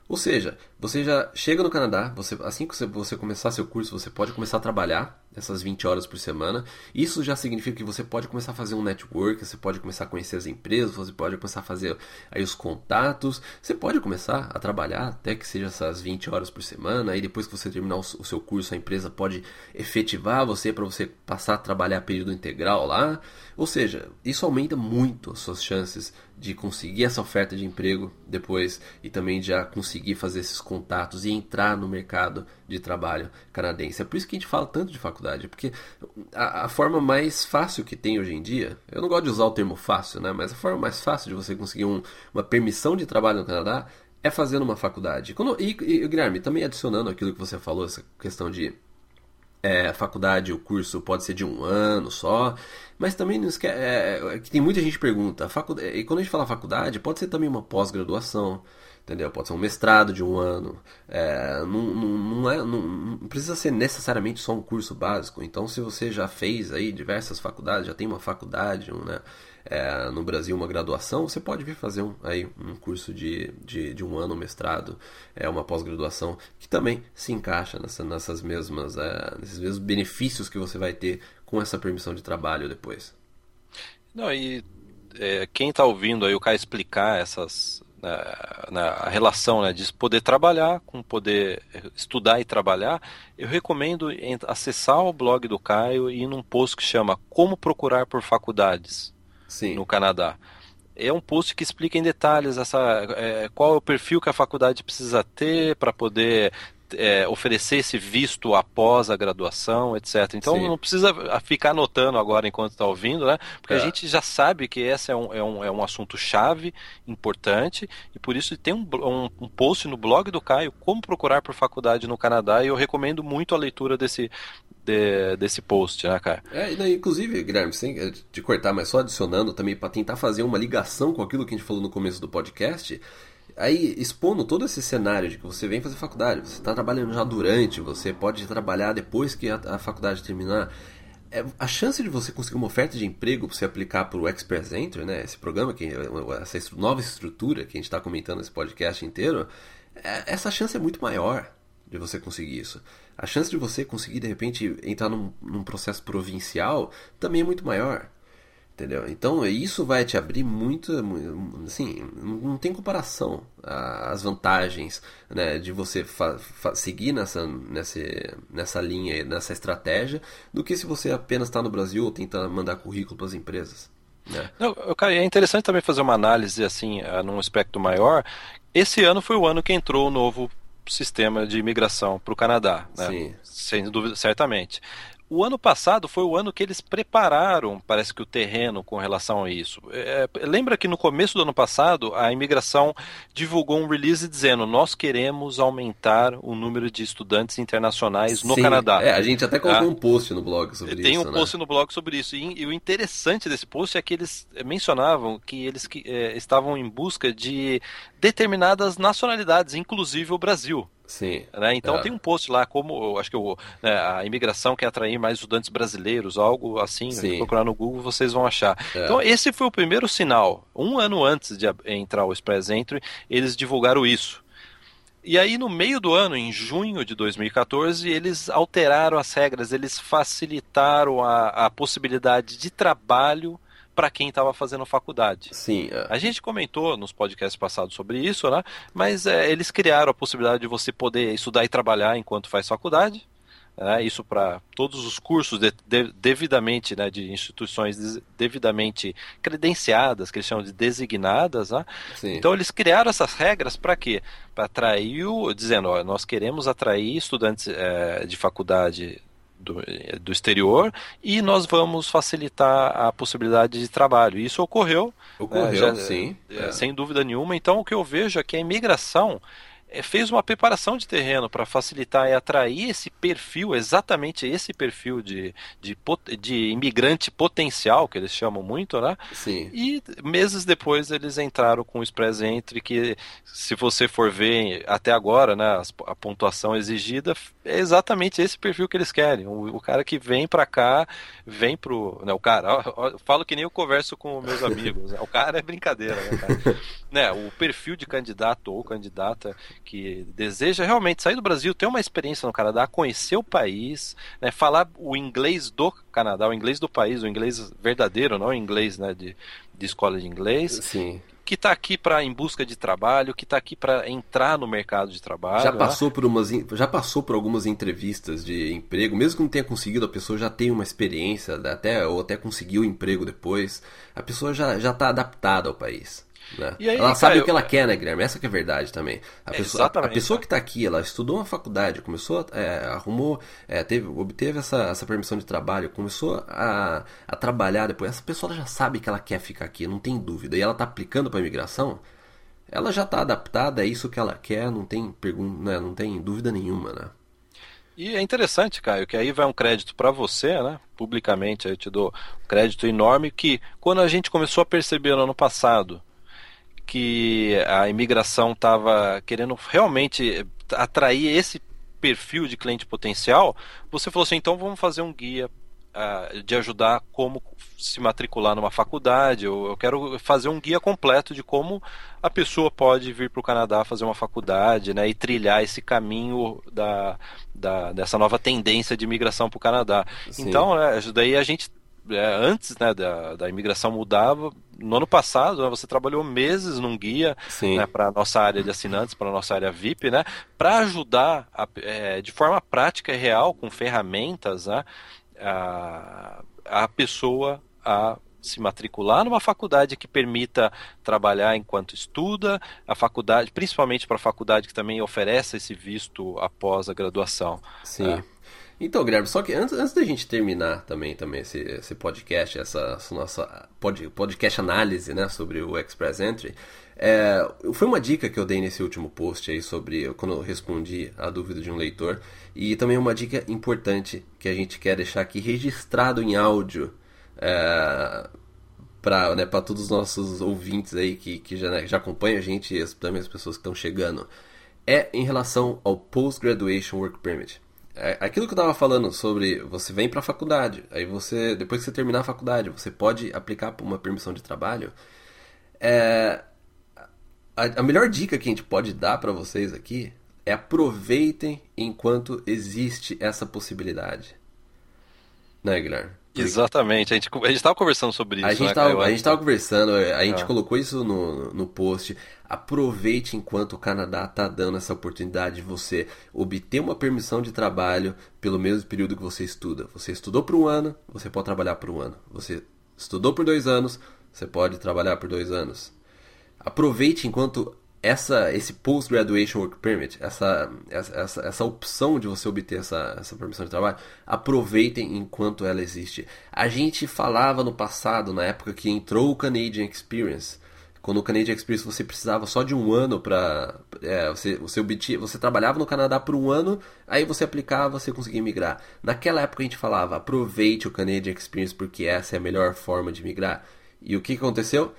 Ou seja, você já chega no Canadá, você, assim que você começar seu curso, você pode começar a trabalhar essas 20 horas por semana. Isso já significa que você pode começar a fazer um network, você pode começar a conhecer as empresas, você pode começar a fazer aí os contatos, você pode começar a trabalhar até que seja essas 20 horas por semana. Aí depois que você terminar o, seu curso, a empresa pode efetivar você para você passar a trabalhar período integral lá. Ou seja, isso aumenta muito as suas chances de conseguir essa oferta de emprego depois e também já conseguir fazer esses contatos e entrar no mercado de trabalho canadense. É por isso que a gente fala tanto de faculdade, porque a, a, forma mais fácil que tem hoje em dia, eu não gosto de usar o termo fácil, né, mas a forma mais fácil de você conseguir um, uma permissão de trabalho no Canadá é fazendo uma faculdade. Quando, e, e, Guilherme, também adicionando aquilo que você falou, essa questão de é, faculdade, o curso pode ser de um ano só, mas também não esquece, é, é, que tem muita gente que pergunta, faculdade, e quando a gente fala faculdade, pode ser também uma pós-graduação, entendeu? Pode ser um mestrado de um ano, é, não, não, não, é, não, não, precisa ser necessariamente só um curso básico. Então, se você já fez aí diversas faculdades, já tem uma faculdade, um, né, é, no Brasil uma graduação, você pode vir fazer um, aí, um curso de, de, de um ano, um mestrado, é uma pós-graduação, que também se encaixa nessa, nessas mesmas, é, nesses mesmos benefícios que você vai ter com essa permissão de trabalho depois. Não, e é, quem está ouvindo aí o cara explicar essas na, na relação né, de poder trabalhar com poder estudar e trabalhar, eu recomendo acessar o blog do Caio e ir num post que chama Como Procurar por Faculdades Sim. no Canadá. É um post que explica em detalhes essa, é, qual é o perfil que a faculdade precisa ter para poder é, oferecer esse visto após a graduação, etc. Então Sim. não precisa ficar anotando agora enquanto está ouvindo, né? Porque é. a gente já sabe que esse é um, é um, é um assunto chave, importante, e por isso tem um, um, um post no blog do Caio, como procurar por faculdade no Canadá, e eu recomendo muito a leitura desse, de, desse post, né, cara? É, inclusive, Guilherme, sem de cortar, mas só adicionando também para tentar fazer uma ligação com aquilo que a gente falou no começo do podcast, aí expondo todo esse cenário de que você vem fazer faculdade, você está trabalhando já durante, você pode trabalhar depois que a, a faculdade terminar. É, a chance de você conseguir uma oferta de emprego para você aplicar para o Express Entry, né, esse programa, que, essa nova estrutura que a gente está comentando nesse podcast inteiro, é, essa chance é muito maior de você conseguir isso. A chance de você conseguir, de repente, entrar num, num processo provincial também é muito maior. Entendeu? Então isso vai te abrir muito, assim, não tem comparação as vantagens né, de você seguir nessa, nessa, nessa linha, nessa estratégia, do que se você apenas está no Brasil ou tenta mandar currículo para as empresas. Né? Não, é interessante também fazer uma análise assim, num aspecto maior. Esse ano foi o ano que entrou o novo sistema de imigração para o Canadá, né? Sim. sem dúvida, certamente. O ano passado foi o ano que eles prepararam, parece que o terreno com relação a isso. É, lembra que no começo do ano passado a imigração divulgou um release dizendo nós queremos aumentar o número de estudantes internacionais no Sim, Canadá. É, a gente até colocou ah, um post no blog sobre tem isso. Tem um né? post no blog sobre isso. E, e, o interessante desse post é que eles mencionavam que eles que, é, estavam em busca de determinadas nacionalidades, inclusive o Brasil. Sim. Né? Então é. tem um post lá, como acho que o, né, a imigração quer atrair mais estudantes brasileiros, algo assim. Sim. Procurar no Google vocês vão achar. É. Então esse foi o primeiro sinal. Um ano antes de entrar o Express Entry, eles divulgaram isso. E aí, no meio do ano, em junho de 2014, eles alteraram as regras, eles facilitaram a, a possibilidade de trabalho para quem estava fazendo faculdade. Sim. É. A gente comentou nos podcasts passados sobre isso, né? Mas é, eles criaram a possibilidade de você poder estudar e trabalhar enquanto faz faculdade. Né? Isso para todos os cursos de, de, devidamente, né, de instituições devidamente credenciadas, que eles chamam de designadas. Né? Então eles criaram essas regras para quê? Para atrair, o, dizendo, ó, nós queremos atrair estudantes é, de faculdade do, do, exterior e nós vamos facilitar a possibilidade de trabalho. Isso ocorreu. Ocorreu, né, já, sim. É. Sem dúvida nenhuma. Então, o que eu vejo é que a imigração fez uma preparação de terreno para facilitar e atrair esse perfil, exatamente esse perfil de, de, de, imigrante potencial, que eles chamam muito, né? Sim. E meses depois eles entraram com o Express Entry, que se você for ver até agora, né, a pontuação exigida é exatamente esse perfil que eles querem. O, o cara que vem para cá, vem pro. Né, o cara, eu falo que nem eu converso com meus amigos. Né, o cara é brincadeira, né, cara? né, o perfil de candidato ou candidata que deseja realmente sair do Brasil, ter uma experiência no Canadá, conhecer o país, né, falar o inglês do Canadá, o inglês do país, o inglês verdadeiro, não o inglês né, de, de escola de inglês. Sim que está aqui para em busca de trabalho, que está aqui para entrar no mercado de trabalho. Já passou né? por umas, já passou por algumas entrevistas de emprego, mesmo que não tenha conseguido, a pessoa já tem uma experiência, até ou até conseguiu o emprego depois. A pessoa já já está adaptada ao país. Né? Aí, ela sabe cara, o que ela quer, né, Guilherme? Essa que é a verdade também. A É, pessoa, a, pessoa que está aqui, ela estudou uma faculdade, começou, é, arrumou, é, teve, obteve essa, essa permissão de trabalho, começou a, a trabalhar depois. Essa pessoa já sabe que ela quer ficar aqui, não tem dúvida. E ela está aplicando para a imigração, ela já está adaptada, é isso que ela quer, não tem pergunta, né, não tem dúvida nenhuma, né? E é interessante, Caio, que aí vai um crédito para você, né? Publicamente, aí eu te dou um crédito enorme que quando a gente começou a perceber no ano passado que a imigração estava querendo realmente atrair esse perfil de cliente potencial, você falou assim, então vamos fazer um guia uh, de ajudar como se matricular numa faculdade, eu, eu quero fazer um guia completo de como a pessoa pode vir para o Canadá fazer uma faculdade né, e trilhar esse caminho da, da, dessa nova tendência de imigração para o Canadá. Sim. Então, né, daí a gente é, antes né, da, da imigração mudava. No ano passado, né, você trabalhou meses num guia né, para a nossa área de assinantes, para a nossa área VIP, né, para ajudar a, é, de forma prática e real, com ferramentas, né, a, a pessoa a se matricular numa faculdade que permita trabalhar enquanto estuda, a faculdade, principalmente para a faculdade que também oferece esse visto após a graduação. Sim. É. Então, Guilherme, só que antes, antes da gente terminar também, também esse, esse podcast, essa, essa nossa pod, podcast análise né, sobre o Express Entry, é, foi uma dica que eu dei nesse último post aí sobre quando eu respondi a dúvida de um leitor e também uma dica importante que a gente quer deixar aqui registrado em áudio é, para né, todos os nossos ouvintes aí que, que já, né, já acompanham a gente e também as pessoas que estão chegando é em relação ao Post Graduation Work Permit aquilo que eu estava falando sobre você vem para a faculdade, aí você depois que você terminar a faculdade, você pode aplicar uma permissão de trabalho. É, a, a melhor dica que a gente pode dar para vocês aqui é aproveitem enquanto existe essa possibilidade. Né, Guilherme? Exatamente, a gente a estava conversando sobre isso. A gente né, tava, a gente tava conversando, a gente É. colocou isso no, no post. Aproveite enquanto o Canadá tá dando essa oportunidade de você obter uma permissão de trabalho pelo mesmo período que você estuda. Você estudou por um ano, você pode trabalhar por um ano. Você estudou por dois anos, você pode trabalhar por dois anos. Aproveite enquanto essa, esse Post-Graduation Work Permit, essa, essa, essa opção de você obter essa, essa permissão de trabalho, aproveitem enquanto ela existe. A gente falava no passado, na época que entrou o Canadian Experience, quando o Canadian Experience você precisava só de um ano para é, você você você trabalhava no Canadá por um ano, aí você aplicava, você conseguia migrar. Naquela época a gente falava aproveite o Canadian Experience porque essa é a melhor forma de migrar. E o que aconteceu?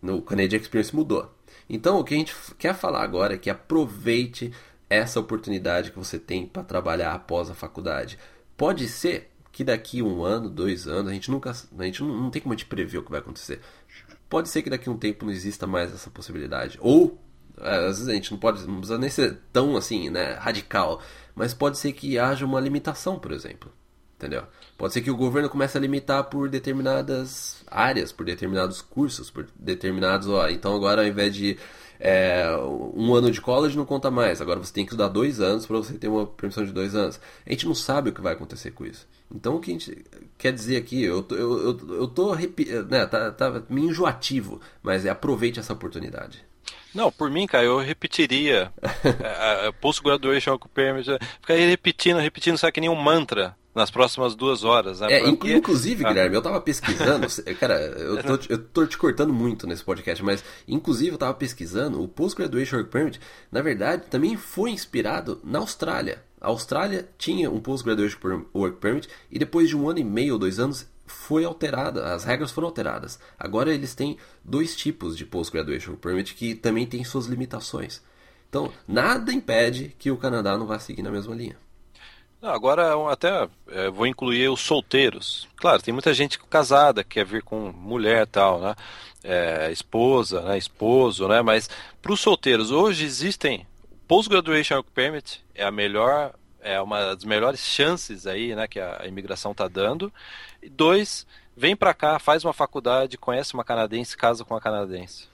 No Canadian Experience mudou. Então, o que a gente quer falar agora é que aproveite essa oportunidade que você tem para trabalhar após a faculdade. Pode ser que daqui um ano, dois anos, a gente nunca, a gente não, não tem como gente prever o que vai acontecer. Pode ser que daqui a um tempo não exista mais essa possibilidade. Ou, é, às vezes a gente não pode, não precisa nem ser tão assim, né, radical, mas pode ser que haja uma limitação, por exemplo. Entendeu? Pode ser que o governo comece a limitar por determinadas áreas, por determinados cursos, por determinados. Ó, então agora ao invés de é, um ano de college não conta mais, agora você tem que estudar dois anos para você ter uma permissão de dois anos. A gente não sabe o que vai acontecer com isso. Então o que a gente quer dizer aqui, eu eu, eu, eu tô né, tá, tá me enjoativo, mas é aproveite essa oportunidade. Não, por mim, cara, eu repetiria a, a Post-Graduation Permit, ficaria repetindo, repetindo, sabe que nem um mantra nas próximas duas horas. Né? É, Porque... inclusive, ah. Guilherme, eu tava pesquisando, cara, eu tô, eu tô te cortando muito nesse podcast, mas inclusive eu tava pesquisando, o Post-Graduation Work Permit, na verdade, também foi inspirado na Austrália. A Austrália tinha um Post-Graduation Work Permit e depois de um ano e meio ou dois anos foi alterada, as regras foram alteradas. Agora eles têm dois tipos de Post-Graduation Permit que também têm suas limitações. Então, nada impede que o Canadá não vá seguir na mesma linha. Agora, até é, vou incluir os solteiros. Claro, tem muita gente casada que quer vir com mulher e tal, né? É, esposa, né? esposo, né? Mas para os solteiros, hoje existem Post-Graduation Work Permit, é a melhor, é uma das melhores chances aí, né? Que a imigração está dando. E dois, vem para cá, faz uma faculdade, conhece uma canadense, casa com uma canadense.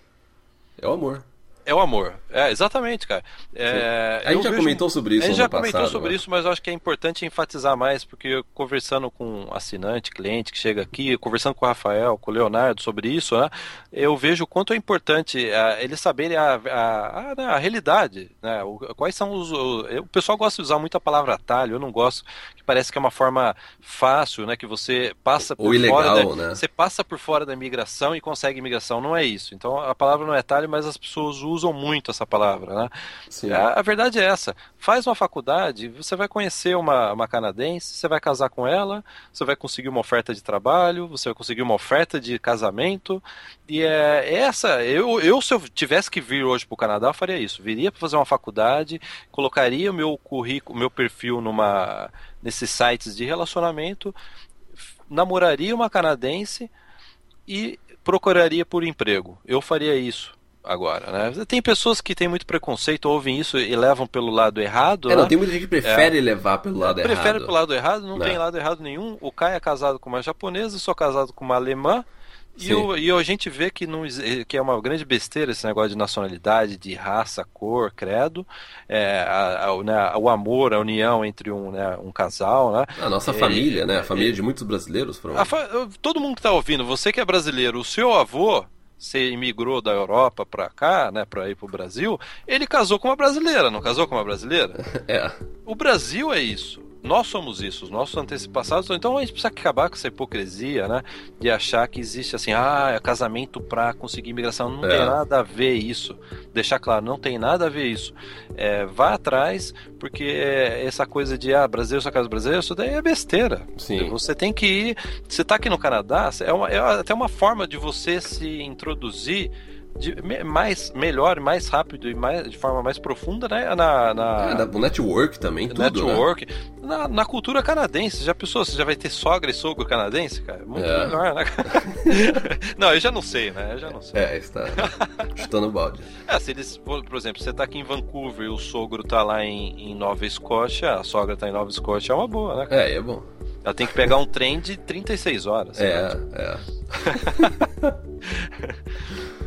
É o amor. É o amor. É, exatamente, cara. É, a gente já vejo... comentou sobre isso. A gente já comentou passado, sobre né? isso, mas eu acho que é importante enfatizar mais, porque conversando com assinante, cliente que chega aqui, conversando com o Rafael, com o Leonardo sobre isso, né, eu vejo o quanto é importante uh, eles saberem a, a, a, né, a realidade. Né, o, quais são os. O, o, pessoal gosta de usar muito a palavra atalho, eu não gosto, que parece que é uma forma fácil, né, que você passa por Ou ilegal, fora. Da, né? Você passa por fora da imigração e consegue imigração. Não é isso. Então a palavra não é atalho, mas as pessoas usam usam muito essa palavra, né? A, a, verdade é essa. Faz uma faculdade, você vai conhecer uma, uma canadense, você vai casar com ela, você vai conseguir uma oferta de trabalho, você vai conseguir uma oferta de casamento. E é essa. Eu, eu se eu tivesse que vir hoje para o Canadá, eu faria isso. Viria para fazer uma faculdade, colocaria o meu currículo, meu perfil numa nesses sites de relacionamento, namoraria uma canadense e procuraria por emprego. Eu faria isso agora, né? Tem pessoas que têm muito preconceito, ouvem isso e levam pelo lado errado. É, né? não, tem muita gente que prefere é. levar pelo lado prefere errado. Prefere pelo lado errado, não, não, tem lado errado nenhum. O Kai é casado com uma japonesa, sou casado com uma alemã. E, o, e a gente vê que, não, que é uma grande besteira esse negócio de nacionalidade, de raça, cor, credo, é, a, a, né, o amor, a união entre um, né, um casal. Né? A nossa é, família, né? A família é, de muitos brasileiros. Foram... todo mundo que está ouvindo, você que é brasileiro, o seu avô você imigrou da Europa para cá, né, para ir para o Brasil, ele casou com uma brasileira, não casou com uma brasileira? É. O Brasil é isso nós somos isso, os nossos antepassados. Então a gente precisa acabar com essa hipocrisia, né? De achar que existe assim, ah, é casamento para conseguir imigração. Não é. tem nada a ver isso. Deixar claro, não tem nada a ver isso. É, vá atrás, porque essa coisa de ah, brasileiro só casa brasileiro, isso daí é besteira. Sim. Você tem que ir. Você está aqui no Canadá, é, uma, é até uma forma de você se introduzir de, mais melhor, mais rápido e mais, de forma mais profunda, né? Na, na... É, network também, tudo, network, né? na, na, cultura canadense. Já pensou? Você já vai ter sogra e sogro canadense, cara? Muito é. melhor, né? não, eu já não sei, né? Eu já não sei. É, está chutando balde. É, se eles, por exemplo, você tá aqui em Vancouver e o sogro tá lá em, em Nova Escócia, a sogra tá em Nova Escócia, é uma boa, né? Cara? É, é bom. Ela tem que pegar um trem de 36 horas. É, é.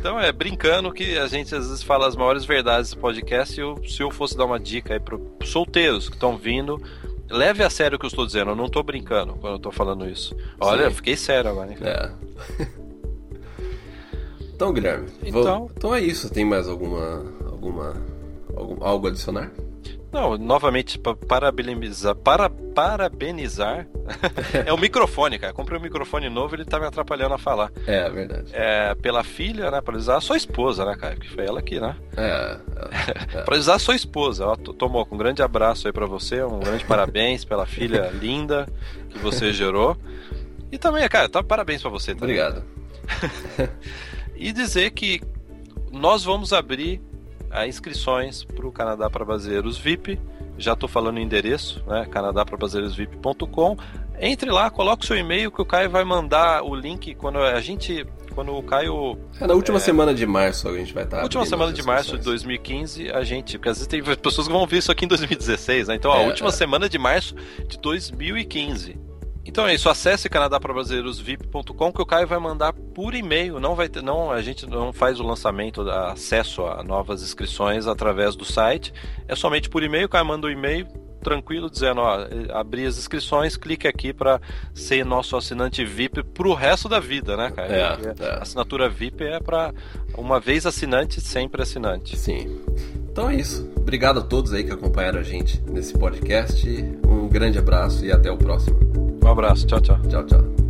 Então é brincando que a gente às vezes fala as maiores verdades do podcast. E eu, se eu fosse dar uma dica aí para solteiros que estão vindo, leve a sério o que eu estou dizendo. Eu não estou brincando quando eu estou falando isso. Olha, eu fiquei sério agora. Hein? É. então, Guilherme, então, vou... então é isso. Tem mais alguma alguma algum, algo a adicionar? Não, novamente, parabenizar. Para, parabenizar. é o microfone, cara. Comprei um microfone novo ele tá me atrapalhando a falar. É, é verdade. É, pela filha, né? Parabenizar a sua esposa, né, cara? Que foi ela aqui, né? É. é, é. parabenizar a sua esposa. Ela tomou um grande abraço aí para você. Um grande parabéns pela filha linda que você gerou. E também, cara, tá, parabéns para você também. Obrigado. e dizer que nós vamos abrir a inscrições para o Canadá para Brasileiros VIP. Já estou falando o endereço, né? canadá-para-brasileiros-vip.com. Entre lá, coloque o seu e-mail que o Caio vai mandar o link quando a gente quando o Caio. É, na última é, semana de março a gente vai estar. Tá última semana de março de 2015, a gente. Porque às vezes tem pessoas que vão ver isso aqui em 2016, né? Então, a é, última é. semana de março de 2015. Então é isso, acesse canadaprabrasileirosvip.com que o Caio vai mandar por e-mail, não vai ter, não, a gente não faz o lançamento, acesso a novas inscrições através do site, é somente por e-mail, o Caio manda o um e-mail tranquilo dizendo, ó, abrir as inscrições, clique aqui para ser nosso assinante VIP pro resto da vida, né, cara? É, é. Assinatura VIP é para uma vez assinante, sempre assinante. Sim. Então é isso. Obrigado a todos aí que acompanharam a gente nesse podcast. Um grande abraço e até o próximo. Um abraço. Tchau, tchau. Tchau, tchau.